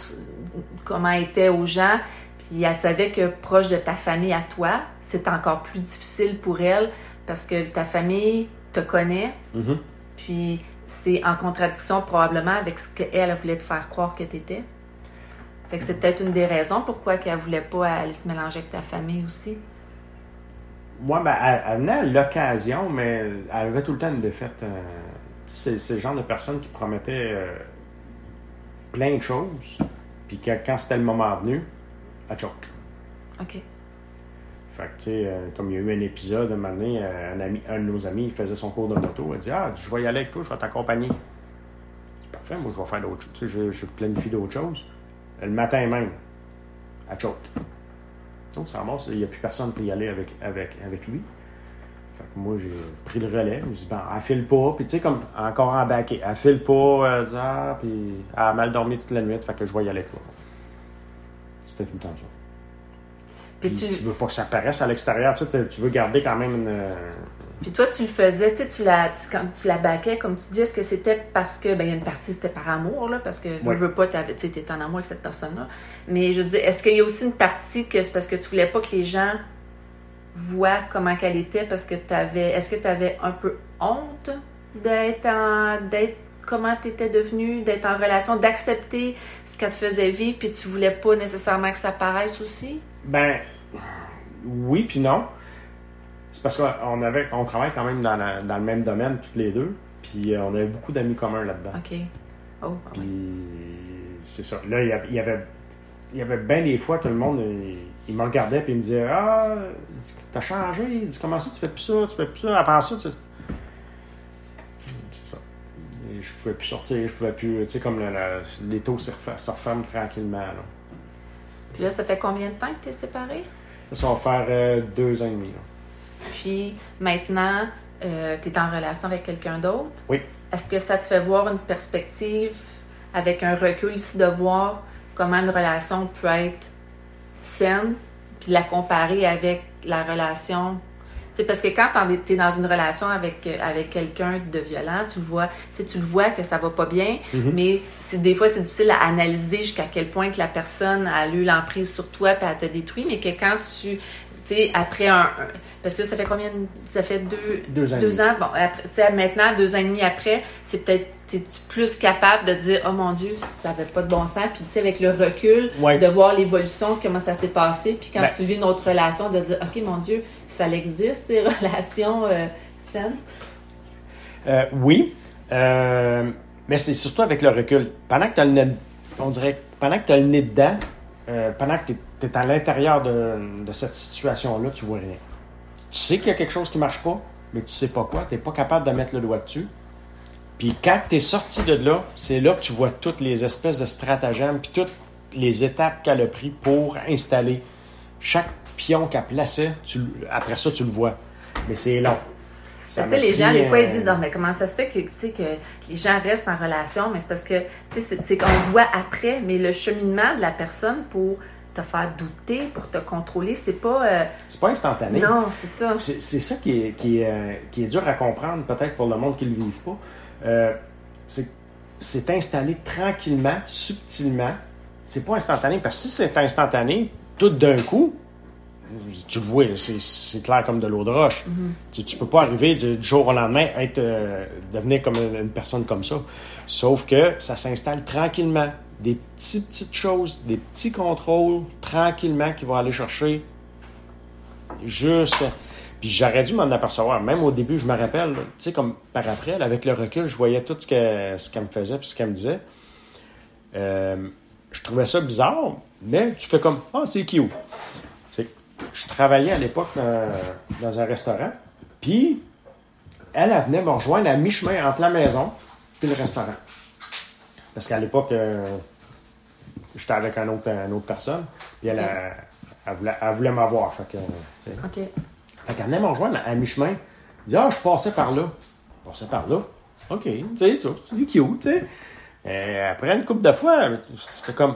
comment elle était aux gens. Puis elle savait que proche de ta famille à toi, c'est encore plus difficile pour elle parce que ta famille te connaît. Mm-hmm. Puis c'est en contradiction probablement avec ce qu'elle voulait te faire croire que tu étais. Fait que c'est peut-être une des raisons pourquoi qu'elle voulait pas aller se mélanger avec ta famille aussi. Moi, ben, elle, venait à l'occasion, mais elle avait tout le temps une défaite. Euh, c'est, le genre de personne qui promettait euh, plein de choses, puis quand c'était le moment venu, elle choque. OK. Fait que, euh, comme il y a eu un épisode, un moment euh, un, de nos amis, faisait son cours de moto. Il dit Ah, je vais y aller avec toi, je vais t'accompagner. C'est parfait, moi, je vais faire d'autres choses. Je, planifie d'autres choses. Le matin même, à choke. Donc, ça ramasse, il n'y a plus personne pour y aller avec, avec, avec lui. Fait que moi, j'ai pris le relais. Je me suis dit, ben, elle file pas. Puis, tu sais, comme encore en baquet. Elle file pas, elle dit, ah, puis a mal dormi toute la nuit. Fait que je vais y aller avec toi. C'était tout le temps ça. Puis, tu... tu veux pas que ça paraisse à l'extérieur. Tu, sais, tu veux garder quand même une. Puis toi, tu le faisais, tu sais, tu la, tu, quand tu la baquais, comme tu dis, est-ce que c'était parce que, ben, il y a une partie, c'était par amour, là, parce que, tu veux pas, tu étais en amour avec cette personne-là. Mais je veux dire, est-ce qu'il y a aussi une partie que c'est parce que tu voulais pas que les gens voient comment qu'elle était, parce que tu avais, est-ce que tu avais un peu honte d'être en, d'être, comment tu étais devenue, d'être en relation, d'accepter ce qu'elle te faisait vivre, puis tu voulais pas nécessairement que ça paraisse aussi? Ben, oui, puis non. C'est parce qu'on avait, on travaille quand même dans, le même domaine, toutes les deux. Puis euh, on avait beaucoup d'amis communs là-dedans. OK. Oh, ah puis c'est ça. Là, il y avait, il y avait bien des fois que le monde, il, me regardait et il me disait Ah, t'as changé. Il dit Comment ça, tu fais plus ça, tu fais plus ça. Après ça, tu sais. C'est ça. je pouvais plus sortir, je pouvais plus. Tu sais, comme les taux se, referment tranquillement. Là. Puis là, ça fait combien de temps que tu es séparé? Ça va faire euh, deux ans et demi. Là. Puis maintenant, euh, tu es en relation avec quelqu'un d'autre? Oui. Est-ce que ça te fait voir une perspective avec un recul ici de voir comment une relation peut être saine, puis la comparer avec la relation c'est parce que quand tu es dans une relation avec, euh, avec quelqu'un de violent, tu le vois, tu le vois que ça va pas bien, mm-hmm. mais des fois c'est difficile à analyser jusqu'à quel point que la personne a eu l'emprise sur toi et elle te détruit, mais que quand tu sais, après un, Parce que là, ça fait combien Ça fait deux, deux ans. Deux ans? Bon, après, maintenant, deux ans et demi après, c'est peut-être plus capable de dire Oh mon Dieu, ça n'avait pas de bon sens. Puis, tu sais, avec le recul, de voir l'évolution, comment ça s'est passé. Puis, quand ben tu vis notre relation, de dire OK, mon Dieu, ça existe, ces relations euh, saines? Euh, oui. Euh, mais c'est surtout avec le recul. Pendant que tu as le nez, on dirait, pendant que tu as le nez dedans, pendant que tu es à l'intérieur de, cette situation-là, tu vois rien. Tu sais qu'il y a quelque chose qui ne marche pas, mais tu sais pas quoi, tu n'es pas capable de mettre le doigt dessus. Puis quand tu es sorti de là, c'est là que tu vois toutes les espèces de stratagèmes, puis toutes les étapes qu'elle a pris pour installer. Chaque pion qu'elle plaçait, tu, après ça, tu le vois. Mais c'est long. Tu sais, les gens, des fois, ils disent, non, mais comment ça se fait que, que les gens restent en relation? Mais c'est parce que, tu sais, c'est qu'on voit après, mais le cheminement de la personne pour te faire douter, pour te contrôler. C'est pas. Euh, c'est pas instantané. Non, c'est ça. C'est, ça qui est, qui, est, euh, qui est dur à comprendre, peut-être pour le monde qui ne le vit pas. Euh, c'est, installé tranquillement, subtilement. C'est pas instantané, parce que si c'est instantané, tout d'un coup, tu le vois, c'est, clair comme de l'eau de roche. Mm-hmm. Tu, ne peux pas arriver du, jour au lendemain être devenir comme une, personne comme ça. Sauf que ça s'installe tranquillement des petites, petites choses, des petits contrôles, tranquillement, qui vont aller chercher juste. Puis j'aurais dû m'en apercevoir. Même au début, je me rappelle, tu sais, comme par après, avec le recul, je voyais tout ce qu'elle ce me faisait puis ce qu'elle me disait. Euh, je trouvais ça bizarre, mais tu fais comme, ah, c'est cute. Je travaillais à l'époque dans, un restaurant, puis elle, elle venait me rejoindre à mi-chemin entre la maison et le restaurant. Parce qu'à l'époque, euh, j'étais avec un autre, une autre personne. Puis elle, elle, voulait, elle voulait m'avoir. Fait que, OK. Fait qu'elle venait me rejoindre à mi-chemin. Elle dit Ah, je passais par là. Je passais par là. OK. Tu sais, c'est du cute, tu sais. Et après une couple de fois, c'était comme.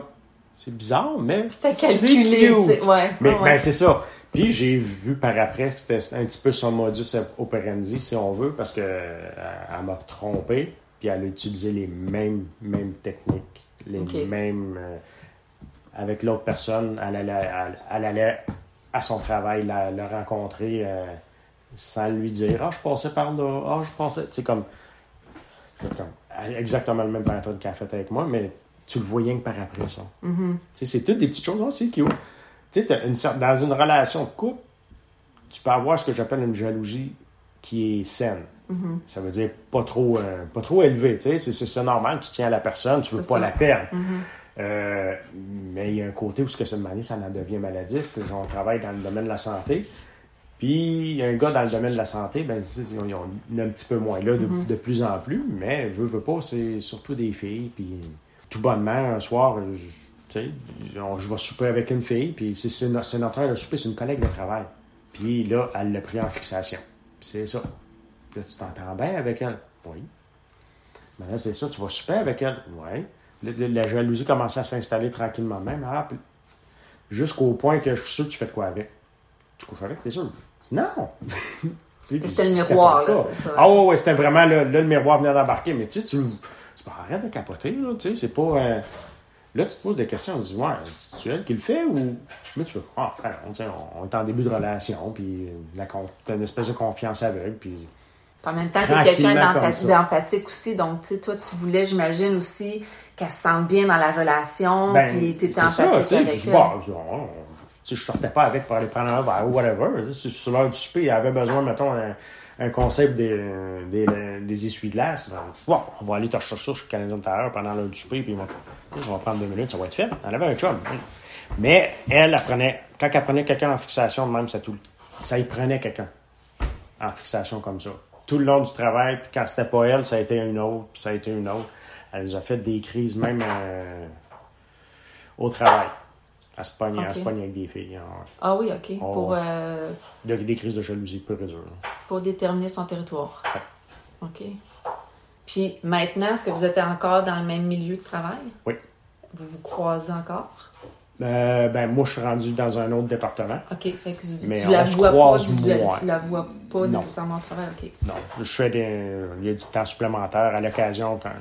C'est bizarre, mais. C'était calculé. Ouais. Mais ben, c'est ça. Puis j'ai vu par après que c'était un petit peu son modus operandi, si on veut, parce qu'elle m'a trompé. Puis elle a utilisé les mêmes, mêmes techniques, les mêmes. Euh, avec l'autre personne, elle allait, elle, allait, à son travail la, rencontrer euh, sans lui dire Ah, je passais par là, ah, je passais. Tu sais, comme, Exactement le même pattern qu'elle a fait avec moi, mais tu le voyais que par après ça. Mm-hmm. Tu sais, c'est toutes des petites choses aussi qui. Tu sais, une, dans une relation de couple, tu peux avoir ce que j'appelle une jalousie qui est saine. Mm-hmm. Ça veut dire pas trop, euh, pas trop élevé. C'est normal, tu tiens à la personne, tu veux pas la perdre. Mm-hmm. Euh, mais il y a un côté où ce que cette maladie, ça en devient maladif. On travaille dans le domaine de la santé. Puis, il y a un gars dans le domaine de la santé, ben, il y en a un petit peu moins là, de, mm-hmm. plus en plus, mais je veux pas, c'est surtout des filles. Puis, tout bonnement, un soir, je, je vais souper avec une fille, puis c'est notre heure de souper, c'est une collègue de travail. Puis là, elle l'a pris en fixation. c'est ça. Là, tu t'entends bien avec elle. Oui. Maintenant, c'est ça, tu vas super avec elle. Oui. La, jalousie commençait à s'installer tranquillement même. Ah, jusqu'au point que je suis sûr que tu fais quoi avec. Tu couches avec, t'es sûr? Non! C'était le miroir, là, ça. Ah ouais, ouais, c'était vraiment là, le miroir venait d'embarquer. Mais tu sais, tu, tu arrête de capoter, là, tu sais, c'est pas... Euh, là, tu te poses des questions, on se dit, ouais, c'est elle qui le fait ou... Mais tu veux, ah, frère, on, on, est en début de relation, puis la, t'as une espèce de confiance aveugle, puis... En même temps, t'es quelqu'un d'empathique aussi, donc, tu sais, toi, tu voulais, j'imagine, aussi qu'elle se sente bien dans la relation, ben, puis t'étais empathique avec elle. Bon, je, je sortais pas avec pour aller prendre un verre ou whatever. C'est sur l'heure du souper, il avait besoin, mettons, un, un concept des, des, des essuie-glaces. Bon, on va aller chercher ça chez Canadien Tire pendant l'heure du souper, puis on va prendre deux minutes, ça va être fait. Elle avait un chum. Mais elle, elle prenait, quand elle prenait quelqu'un en fixation, même ça, tout, ça y prenait quelqu'un en fixation comme ça. Tout le long du travail, puis quand c'était pas elle, ça a été une autre, puis ça a été une autre. Elle nous a fait des crises même euh, au travail. Elle se pogne, avec des filles. Hein. Ah oui, OK. pour, euh... des crises de jalousie peu résoudre. Pour déterminer son territoire. OK. Puis maintenant, est-ce que vous êtes encore dans le même milieu de travail? Oui. Vous vous croisez encore? Euh, ben, moi, je suis rendu dans un autre département. OK. Fait que tu, la vois pas, tu, la vois pas nécessairement au travail. OK. Non. Je fais des, il y a du temps supplémentaire à l'occasion quand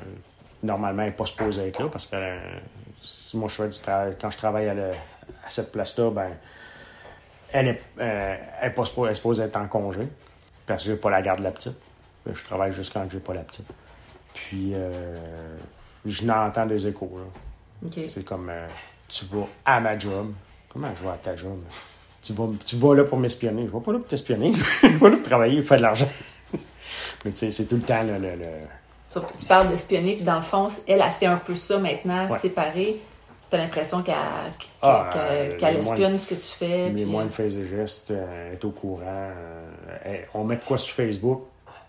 normalement, elle n'est pas supposée être là parce que euh, si moi, je fais du travail, quand je travaille à, cette place-là, ben, elle n'est euh, pas supposée, être en congé parce que j'ai pas la garde de la petite. Je travaille juste quand j'ai pas la petite. Puis, euh, je n'entends des échos. C'est comme, tu vas à ma job. Comment je vais à ta job? Tu vas, tu vas là pour m'espionner. Je ne vais pas là pour t'espionner. je vais là pour travailler et faire de l'argent. Mais tu sais, c'est tout le temps le tu parles d'espionner, puis dans le fond, elle a fait un peu ça maintenant, séparée. Tu as l'impression qu'elle ah, euh, espionne ce que tu fais. Mais moi, elle fait des gestes, elle est au courant. Euh, on met quoi sur Facebook,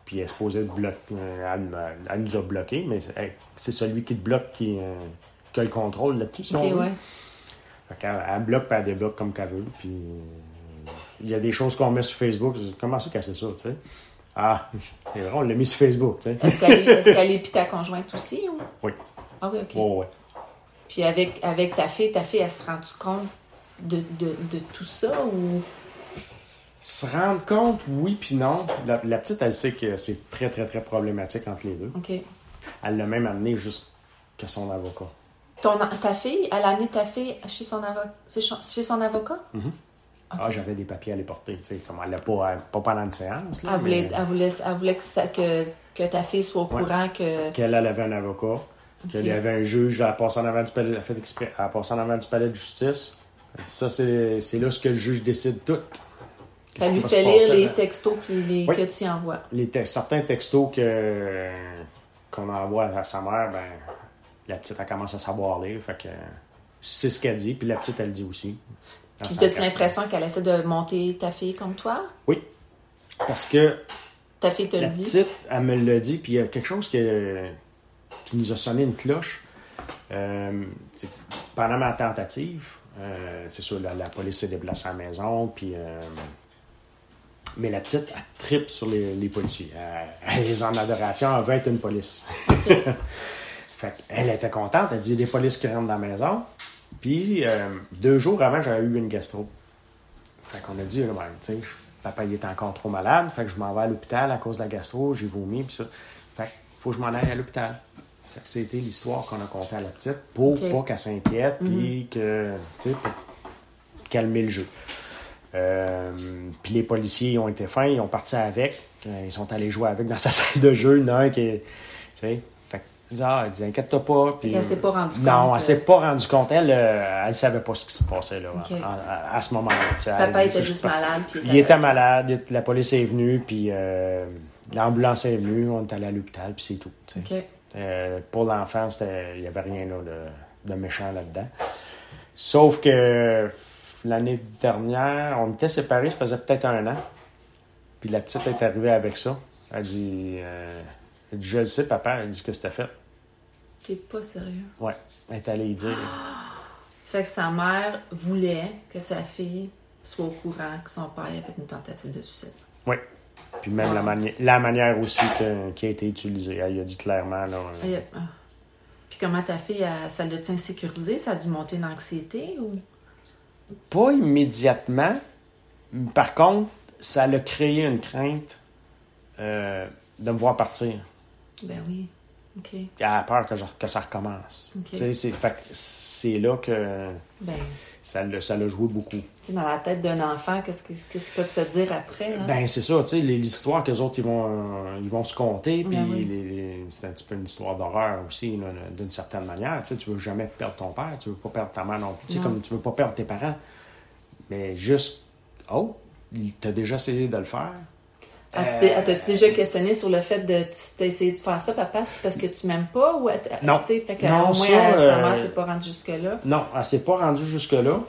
puis elle est supposée de bloquer. Euh, elle, nous a bloqués, mais c'est celui qui te bloque qui, a le contrôle là-dessus, si okay, ouais. elle, bloque, puis elle débloque comme qu'elle veut. Puis il y a des choses qu'on met sur Facebook. Comment ça qu'elle sait ça, tu sais? Ah, c'est vrai, on l'a mis sur Facebook. Est-ce qu'elle est, est, ta conjointe aussi? Ou? Oui. Ah oui, OK. oui. Puis avec, avec ta fille, ta fille, elle se rend compte de, de, de, tout ça ou? Se rendre compte, oui, puis non. La, petite, elle sait que c'est très, très, très problématique entre les deux. OK. Elle l'a même amené jusqu'à son avocat. Ton, ta fille, elle a amené ta fille chez son avocat? Chez son avocat? Mm ah, j'avais des papiers à les porter, tu sais, comme elle l'a pas, pas pendant une séance. Là, elle, voulait, elle, voulait, elle voulait que, que, ta fille soit au courant que. Qu'elle avait un avocat, qu'elle avait un juge à passer en avant du palais, fait exprès, à passer en avant du palais de justice. Elle dit ça, c'est là ce que le juge décide tout. Elle lui fait lire les textos les, que tu envoies. Les certains textos que, qu'on envoie à sa mère, ben, la petite, elle commence à savoir lire. Fait que c'est ce qu'elle dit, puis la petite, elle dit aussi. Puis as-tu l'impression qu'elle essaie de monter ta fille comme toi? Oui. Parce que. Ta fille te le dit? petite, elle me l'a dit, puis il y a quelque chose qui, qui nous a sonné une cloche. Euh, pendant ma tentative, euh, c'est sûr, la, police s'est déplacée à la maison, puis. Euh, mais la petite, elle tripe sur les, policiers. Elle, est en adoration, elle veut être une police. fait elle était contente, elle dit il y a des polices qui rentrent dans la maison. Puis, euh, deux jours avant, j'avais eu une gastro. Fait qu'on a dit, ben, tu sais, papa, il est encore trop malade. Fait que je m'en vais à l'hôpital à cause de la gastro. J'ai vomi, puis ça. Fait qu'il faut que je m'en aille à l'hôpital. C'était l'histoire qu'on a contée à la petite pour pas qu'elle s'inquiète, puis mhm. que, tu sais, pour calmer le jeu. Euh, puis les policiers ont été fins, ils ont parti avec. Ils sont allés jouer avec dans sa salle de jeu. Il y en a un qui, tu elle ah, dit, inquiète-toi pas. Puis, elle s'est pas rendue compte. Non, elle s'est pas rendue compte. Elle, euh, elle savait pas ce qui se passait là, à, ce moment-là. Papa était juste malade. il était malade, la police est venue, puis euh, l'ambulance est venue, on est allé à l'hôpital, puis c'est tout. Euh, pour l'enfant, il n'y avait rien là, de, de méchant là-dedans. Sauf que l'année dernière, on était séparés, ça faisait peut-être un an. Puis la petite est arrivée avec ça. Elle dit, elle dit Je le sais, papa. Elle dit que c'était fait? T'es pas sérieux? Ouais. Elle est allée y dire. Fait que sa mère voulait que sa fille soit au courant que son père avait fait une tentative de suicide. Oui. Puis même la, la manière aussi qui a été utilisée. Elle a dit clairement. Là, ah. Puis comment ta fille, ça l'a-tu insécurisé? Ça a dû monter une anxiété ou? Pas immédiatement. Par contre, ça a créé une crainte euh, de me voir partir. Ben oui. OK. Elle a peur que, que ça recommence. C'est là que ben, ça l'a joué beaucoup. dans la tête d'un enfant, qu'est-ce qu'ils peuvent se dire après? Hein? Ben, c'est ça, tu sais, l'histoire qu'eux autres, ils vont, ils vont se compter, ben puis c'est un petit peu une histoire d'horreur aussi, d'une certaine manière. Tu tu veux jamais perdre ton père, tu veux pas perdre ta mère non plus, comme tu veux pas perdre tes parents. Mais juste, oh, t'as déjà essayé de le faire, As-tu déjà questionné sur le fait de t'essayer de faire ça, papa, parce que tu m'aimes pas? Ou non. Fait que, non, au moins, ça, sa mère euh, s'est pas rendue jusque-là. Non, elle s'est pas rendue jusque-là.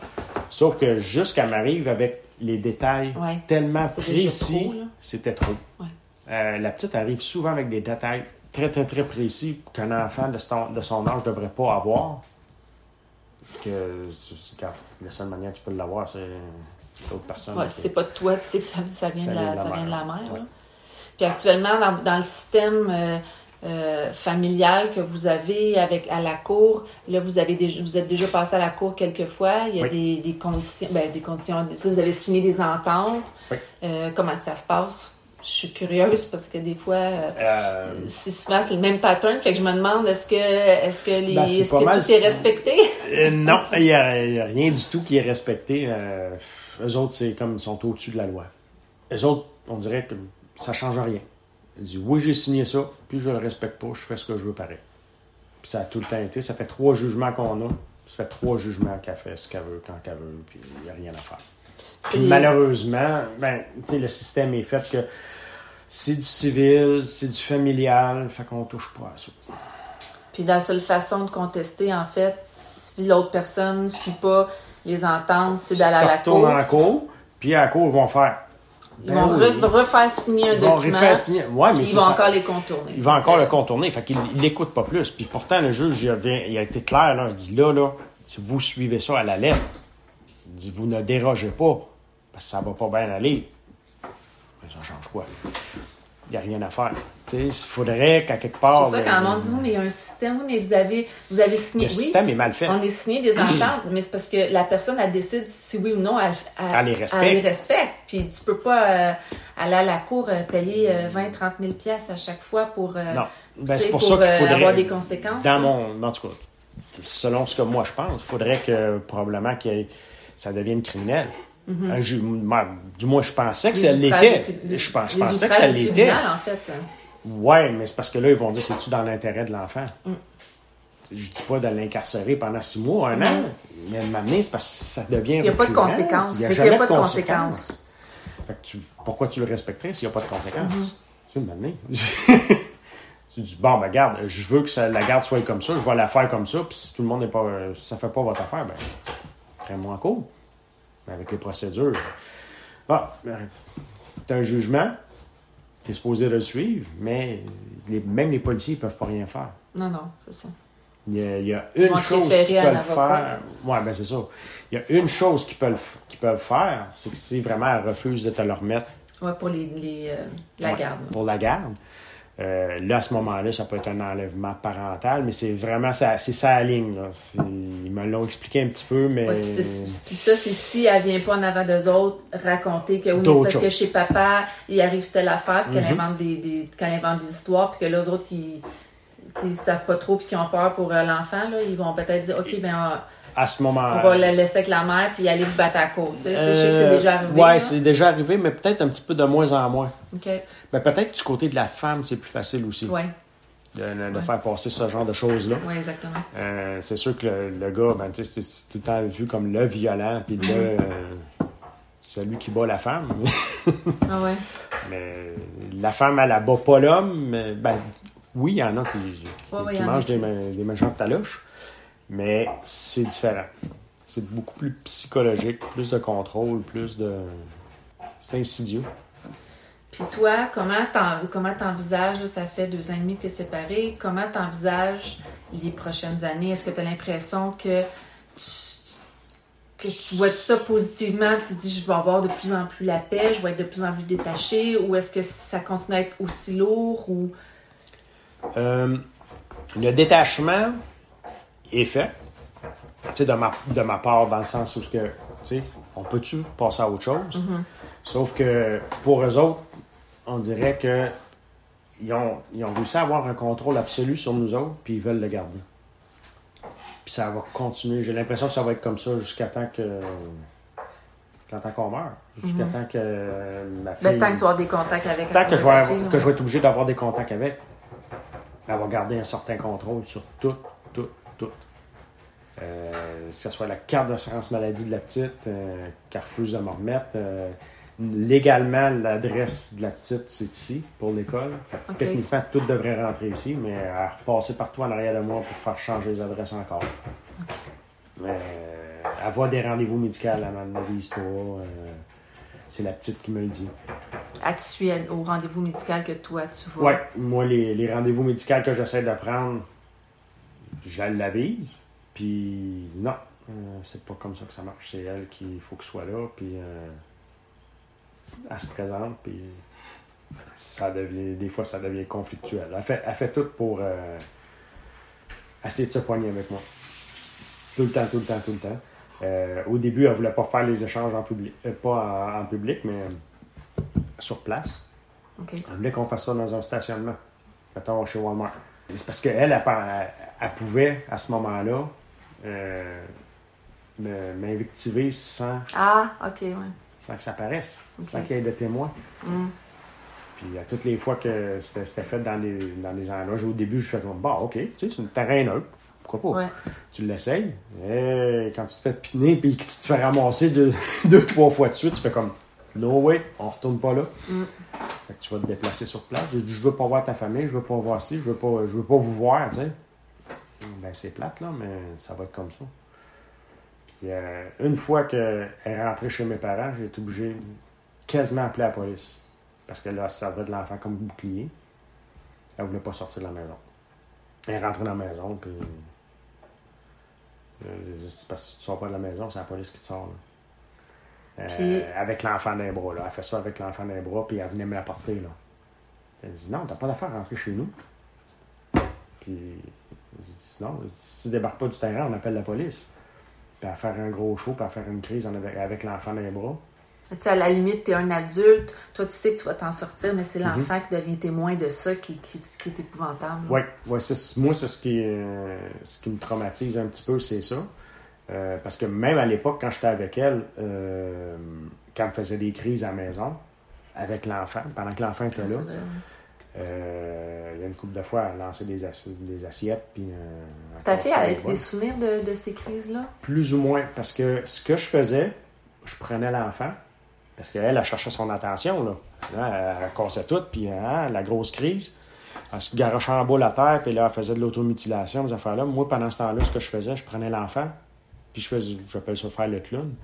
Sauf que jusqu'à m'arrive avec les détails tellement précis, c'était trop. Euh, la petite arrive souvent avec des détails très, très, très précis qu'un enfant de son, de son âge ne devrait pas avoir. Que la seule manière que tu peux l'avoir, c'est d'autres personnes. Ouais, c'est pas de toi, tu sais que ça, ça vient, de, la, ça vient de la mère. Puis actuellement, dans, dans le système euh, euh, familial que vous avez avec à la cour, là, vous avez déjà, vous êtes déjà passé à la cour quelques fois. Il y a des, des, conditions, ben, des conditions. Vous avez signé des ententes. Euh, comment ça se passe? Je suis curieuse parce que des fois, euh, c'est souvent c'est le même pattern. Fait que je me demande est-ce que est-ce que les ben, est -ce que tout est respecté? non, il n'y a, rien du tout qui est respecté. Euh, eux autres, c'est comme ils sont au-dessus de la loi. Eux autres, on dirait que ça change rien. Ils disent oui, j'ai signé ça, puis je le respecte pas, je fais ce que je veux pareil. Puis ça a tout le temps été. Ça fait trois jugements qu'on a. Ça fait trois jugements qu'elle fait ce qu'elle veut, quand qu'elle veut, puis il n'y a rien à faire. Puis malheureusement, ben, le système est fait que c'est du civil, c'est du familial, fait qu'on touche pas à ça. Puis la seule façon de contester, en fait, si l'autre personne ne suit pas les ententes, c'est d'aller à la cour. dans la cour, puis à la cour, ils vont faire. Ils vont ben refaire signer un ils document. Vont refaire signer. Ouais, mais ils vont encore les contourner. Ils vont encore le contourner. Fait qu'il l'écoute pas plus. Puis pourtant, le juge, il a, il a été clair. Là, il dit là, là, si vous suivez ça à la lettre, il dit vous ne dérogez pas. Ça va pas bien aller. Mais ça change quoi? il n'y a rien à faire. Il faudrait qu'à quelque part. C'est ça, quand on dit, mais il y a un système, mais vous avez, vous avez signé. Le système est mal fait. On est signé des ententes, mais c'est parce que la personne, elle décide si oui ou non elle, elle, les respecte. Elle les respecte. Puis tu peux pas euh, aller à la cour euh, payer 20, 30 000 pièces à chaque fois pour. Euh, non. Ben, c'est pour, ça qu'il faudrait. avoir des conséquences. Dans mon. En tout cas, selon ce que moi je pense, il faudrait que probablement que ça devienne criminel. Mm-hmm. du moins, je pensais que ça l'était. Je, pensais que ça l'était. en fait. Ouais, mais c'est parce que là, ils vont dire c'est-tu dans l'intérêt de l'enfant? Mm. Je dis pas de l'incarcérer pendant six mois, un an, mais m'amener, c'est parce que ça devient. S'il n'y a pas de conséquences. Il n'y a, pas de conséquences. pourquoi tu le respecterais s'il n'y a pas de conséquences? Mm-hmm. Tu m'amener. tu dis, bon, ben, garde, je veux que la garde soit comme ça, je vais la faire comme ça, puis si tout le monde n'est pas. ça fait pas votre affaire, ben, très moins cool avec les procédures. Ah, tu as un jugement, tu es supposé le suivre, mais même les policiers ne peuvent pas rien faire. Non, non, c'est ça. Il y a, une chose qu'ils peuvent faire. Oui, ben c'est ça. Il y a une chose qu'ils peuvent, peuvent faire, c'est que si vraiment elle refuse de te le remettre. Oui, pour les, euh, la garde. Pour la garde. Euh, là, à ce moment-là, ça peut être un enlèvement parental, mais c'est vraiment ça, c'est ça ligne. Ils me l'ont expliqué un petit peu, mais. puis, ça, c'est si elle vient pas en avant d'eux autres raconter que oui, c'est parce que chez papa, il arrive telle affaire, puis qu'elle mm-hmm. invente des, des qu'elle invente des histoires, puis que les autres qui ne savent pas trop, puis qui ont peur pour euh, l'enfant, ils vont peut-être dire OK, ben à ce moment On va la laisser avec la mère puis aller vous battre à côte. je sais que c'est euh, déjà arrivé. Oui, c'est déjà arrivé, mais peut-être un petit peu de moins en moins. OK. Mais peut-être du côté de la femme, c'est plus facile aussi. Oui. De, faire passer ce genre de choses-là. Oui, exactement. Euh, c'est sûr que le, gars, ben, c'est tout le temps vu comme le violent, puis le. Euh, celui qui bat la femme. ah ouais. Mais la femme, elle, la bat pas l'homme. Ben, oui, il y en a qui, mangent des, des méchants de taloches. Mais c'est différent. C'est beaucoup plus psychologique, plus de contrôle, plus de. C'est insidieux. Puis toi, comment t'envisages, ça fait deux ans et demi que tu es séparé, comment t'envisages les prochaines années? Est-ce que tu as l'impression que que tu vois ça positivement, tu te dis je vais avoir de plus en plus la paix, je vais être de plus en plus détaché, ou est-ce que ça continue à être aussi lourd ou? Euh, le détachement est fait, de ma, de ma part, dans le sens où, que, on peut-tu passer à autre chose? Mm-hmm. Sauf que pour eux autres, on dirait que ils ont, ils ont réussi à avoir un contrôle absolu sur nous autres, puis ils veulent le garder. Puis ça va continuer. J'ai l'impression que ça va être comme ça jusqu'à temps que. Jusqu'à qu'on meurt. Jusqu'à temps que ma fille. tant que tu vas des contacts avec Tant que, je vais, que je vais être obligé d'avoir des contacts avec elle va garder un certain contrôle sur tout, tout, tout. Euh, que ce soit la carte d'assurance maladie de la petite, euh, qu'elle refuse de me remettre. Euh, légalement, l'adresse de la petite, c'est ici, pour l'école. Techniquement, tout devrait rentrer ici, mais à repasser partout en arrière de moi pour faire changer les adresses encore. Mais avoir des rendez-vous médicaux, elle ne vise pas. c'est la petite qui me le dit. As-tu au rendez-vous médical que toi, tu vois? Oui, moi, les, rendez-vous médicaux que j'essaie de prendre, je l'avise. Puis non, euh, c'est pas comme ça que ça marche. C'est elle qu'il faut que soit là. Puis euh, elle se présente. Puis ça devient, des fois, ça devient conflictuel. Elle fait, elle fait tout pour euh, essayer de se poigner avec moi. Tout le temps, tout le temps, tout le temps. au début, elle voulait pas faire les échanges en public, pas en public, mais sur place. Okay. Elle voulait qu'on fasse ça dans un stationnement, mettons chez Walmart. C'est parce qu'elle, elle, elle, pouvait, à ce moment-là, euh, m'invectiver sans. Ah, OK, ouais. Sans que ça paraisse, sans qu'il y ait de témoins. Mm. Puis à toutes les fois que c'était fait dans les, dans les endroits, au début, je fais bon, bah, OK, tu sais, c'est un terrain neutre. Pourquoi pas? Tu l'essayes. Et quand tu te fais piner puis que tu te fais ramasser deux, deux, trois fois de suite, tu fais comme No way, on retourne pas là. Mm. Fait que tu vas te déplacer sur place. Je je veux pas voir ta famille, je veux pas voir ci, je veux pas, je veux pas vous voir, tu sais. Ben, c'est plate, là, mais ça va être comme ça. Puis, euh, une fois qu'elle est rentrée chez mes parents, j'ai été obligé quasiment appeler la police. Parce que là, ça servait de l'enfant comme bouclier. Elle voulait pas sortir de la maison. Elle est rentrée dans la maison, puis. Euh, parce que tu sors pas de la maison, c'est la police qui te sort. Là. Euh, avec l'enfant d'un bras. Là. Elle fait ça avec l'enfant d'un bras, puis elle venait me l'apporter. Là. Elle dit Non, t'as pas d'affaire à rentrer chez nous. Puis j'ai dit Non, si tu débarques pas du terrain, on appelle la police. Puis à faire un gros show, puis à faire une crise avec, l'enfant d'un bras. Tu sais, à la limite, tu es un adulte, toi tu sais que tu vas t'en sortir, mais c'est mhm. l'enfant qui devient témoin de ça qui, qui, qui est épouvantable. Oui, ouais, moi, c'est ce qui, euh, ce qui me traumatise un petit peu, c'est ça. Euh, parce que même à l'époque, quand j'étais avec elle, euh, quand elle faisait des crises à la maison, avec l'enfant, pendant que l'enfant était là, euh, il y a une couple de fois, a lancé des, des assiettes. Puis, Ta fille, elle a des souvenirs de, ces crises-là? Plus ou moins, parce que ce que je faisais, je prenais l'enfant, parce qu'elle, elle cherchait son attention. Là. elle, cassait tout, puis hein, la grosse crise. Elle se garochait en bas la terre, puis là, elle faisait de l'automutilation, ces affaires-là. Moi, pendant ce temps-là, ce que je faisais, je prenais l'enfant, puis je fais, j'appelle ça faire le clown.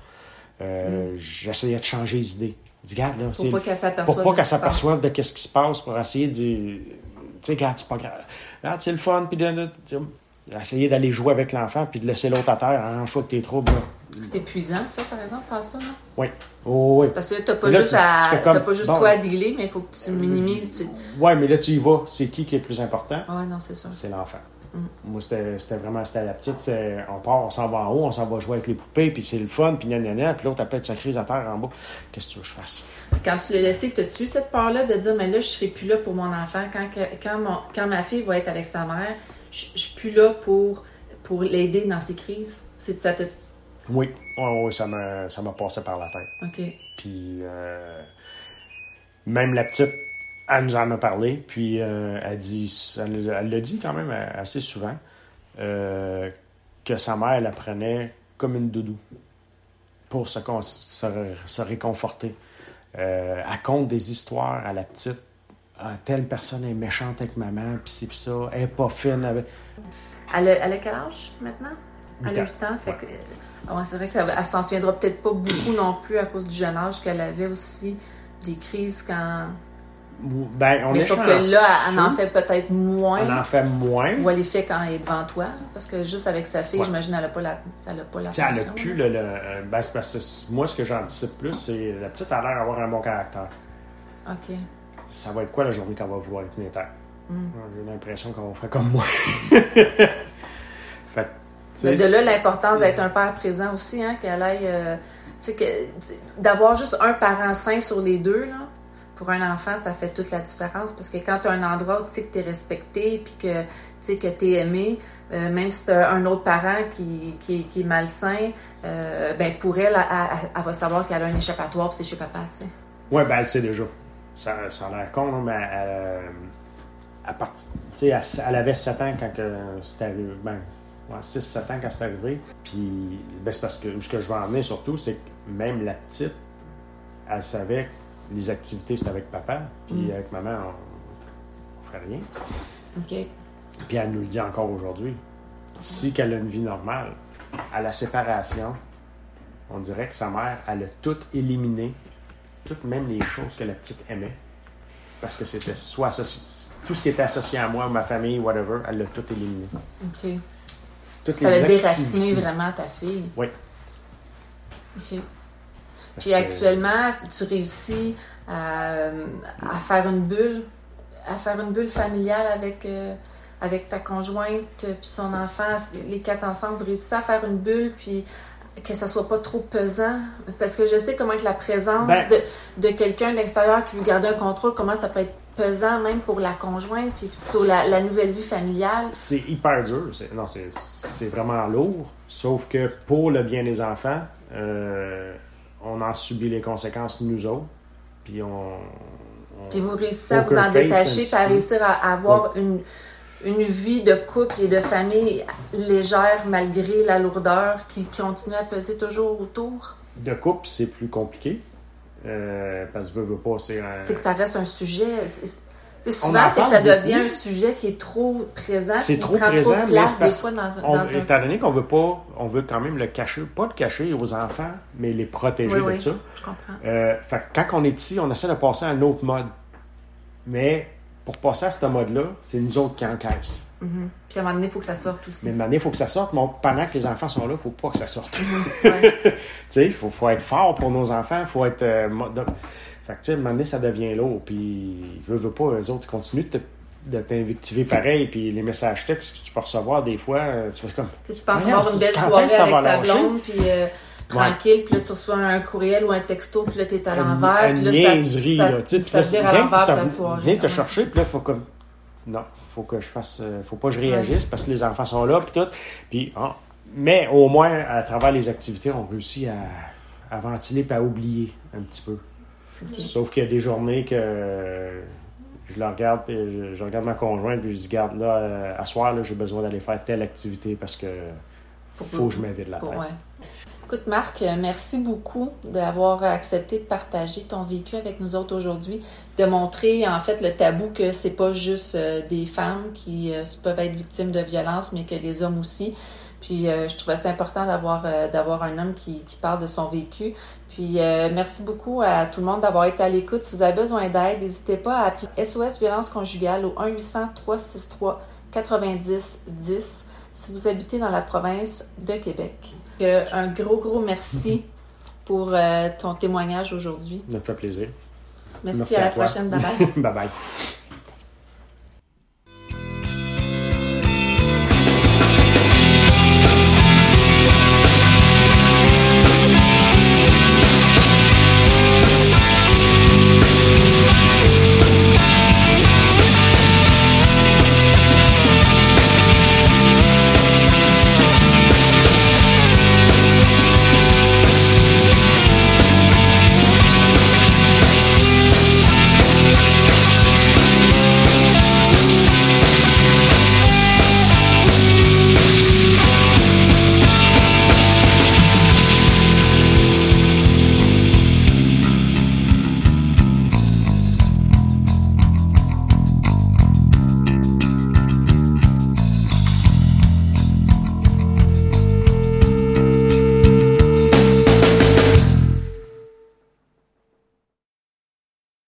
Euh, mm. J'essayais de changer les idées. Dis, là, pour pas qu'elle s'aperçoive de ce qui se passe, pour essayer de. Tu sais, regarde, c'est pas grave. Regarde, c'est le fun, puis de, essayer d'aller jouer avec l'enfant, puis de laisser l'autre à terre en choix de tes troubles. C'est épuisant, ça, par exemple, faire ça, non? Oui. Oh, oui. Parce que t'as pas, juste, à, pas juste toi à dealer, mais il faut que tu minimises. Oui, mais là, tu y vas. C'est qui qui est le plus important? Oui, non, c'est ça. C'est l'enfant. Mm. Moi, c'était vraiment, c'était la petite, on part, on s'en va en haut, on s'en va jouer avec les poupées, puis c'est le fun, puis gna puis l'autre, elle sa crise à terre en bas. Qu'est-ce que tu veux que je fasse? Quand tu l'as laissé, as-tu cette peur-là de dire, mais là, je serai plus là pour mon enfant. Quand, quand, quand ma fille va être avec sa mère, je, ne suis plus là pour, pour l'aider dans ses crises. C'est ça te... Oui, oui, ça m'a passé par la tête. OK. Puis, euh, même la petite, elle nous en a parlé, puis euh, elle dit, elle l'a dit quand même assez souvent, euh, que sa mère la prenait comme une doudou pour se, se, réconforter. Euh, elle compte des histoires à la petite. Ah, telle personne est méchante avec maman, puis c'est ça, elle est pas fine. Avec... Elle, a, elle a quel âge maintenant? Elle a 8 ans. Fait que, c'est vrai qu'elle s'en souviendra peut-être pas beaucoup non plus à cause du jeune âge qu'elle avait aussi des crises quand Ben, on mais est sauf que là, elle en fait peut-être moins. Elle en fait moins. Ou elle les fait quand elle est devant toi. Parce que juste avec sa fille, j'imagine qu'elle n'a pas la, elle a pas la Elle n'a plus le. le ben, c'est parce que moi, ce que j'anticipe plus, c'est la petite a l'air d'avoir un bon caractère. OK. Ça va être quoi la journée qu'on va vouloir être terre? Mm. J'ai l'impression qu'on va faire comme moi. fait, Mais de là, l'importance d'être un père présent aussi, hein, qu'elle aille. Euh, que d'avoir juste un parent sain sur les deux, là, pour un enfant, ça fait toute la différence parce que quand tu as un endroit où tu sais que tu es respecté puis que tu sais que es aimé, euh, même si tu as un autre parent qui, qui, est malsain, euh, ben pour elle, elle, va savoir qu'elle a un échappatoire puis c'est chez papa, tu sais. Oui, ben sait déjà. Ça, ça a l'air con, mais elle, elle, elle, avait 7 ans quand c'était arrivé. Ben, 6-7 ans quand c'est arrivé. Puis, ben, c'est parce que ce que je veux emmener surtout, c'est que même la petite, elle savait les activités, c'était avec papa, puis mm. avec maman, on ne ferait rien. OK. Puis elle nous le dit encore aujourd'hui. Si qu'elle a une vie normale, à la séparation, on dirait que sa mère, elle a tout éliminé, toutes même les choses que la petite aimait, parce que c'était soit tout ce qui était associé à moi, ma famille, whatever, elle l'a tout éliminé. OK ça a déraciné vraiment ta fille. Oui. OK. Puis actuellement, tu réussis à, faire une bulle, à faire une bulle familiale avec, euh, avec ta conjointe puis son enfant, les quatre ensemble, vous réussissez à faire une bulle, puis que ça soit pas trop pesant. Parce que je sais comment que la présence ben de, de quelqu'un de l'extérieur qui veut garder un contrôle, comment ça peut être pesant même pour la conjointe puis pour la, nouvelle vie familiale. C'est hyper dur. Non, c'est vraiment lourd. Sauf que pour le bien des enfants, euh, on en subit les conséquences nous autres. Puis on. puis vous réussissez à vous en détacher, puis à réussir à avoir une, une vie de couple et de famille légère malgré la lourdeur qui continue à peser toujours autour? De couple, c'est plus compliqué. Euh, parce que pas, c'est C'est que ça reste un sujet. Souvent, c'est que ça devient un sujet qui est trop présent. C'est trop présent, trop de place, des fois dans, on, un... Étant donné qu'on veut pas, on veut quand même le cacher, pas le cacher aux enfants, mais les protéger de ça. Je comprends. Euh, fait quand on est ici, on essaie de passer à un autre mode. Mais pour passer à ce mode-là, c'est nous autres qui encaissent. Mm-hmm. Puis à un moment donné, il faut que ça sorte aussi. Mais à un moment donné, il faut que ça sorte. Mais pendant que les enfants sont là, il ne faut pas que ça sorte. Mm-hmm. tu sais, il faut, faut, être fort pour nos enfants. Il faut être. Euh, fait que, tu sais, à un moment donné, ça devient lourd. Puis, veut, veut pas, eux autres, ils continuent de t'invectiver pareil, puis les messages textes que tu peux recevoir des fois, euh, tu fais comme. Tu penses avoir une belle soirée avec ta blonde, puis euh, tranquille, puis là tu reçois un courriel ou un texto, puis là t'es à l'envers, puis là niaiserie, ça, là, tu sais, à l'envers de la soirée. Viens te chercher, puis là il faut comme. Non, faut que je fasse, euh, faut pas que je réagisse parce que les enfants sont là, puis tout. Puis, ah, mais au moins, à travers les activités, on réussit à, à ventiler et à oublier un petit peu. Sauf qu'il y a des journées que je la regarde, je, regarde ma conjointe, puis je dis, garde, là, euh, à soir, j'ai besoin d'aller faire telle activité parce que faut que je m'invite la tête. Écoute, Marc, euh, merci beaucoup d'avoir accepté de partager ton vécu avec nous autres aujourd'hui, de montrer en fait le tabou que c'est pas juste euh, des femmes qui euh, peuvent être victimes de violences, mais que les hommes aussi. Puis je trouvais ça important d'avoir d'avoir un homme qui, qui, parle de son vécu. Puis merci beaucoup à tout le monde d'avoir été à l'écoute. Si vous avez besoin d'aide, n'hésitez pas à appeler SOS Violence Conjugale au 1 800 363 90 10 si vous habitez dans la province de Québec. un gros, gros merci pour euh, ton témoignage aujourd'hui. Ça fait plaisir. Merci, à, la prochaine. Bye bye. bye bye.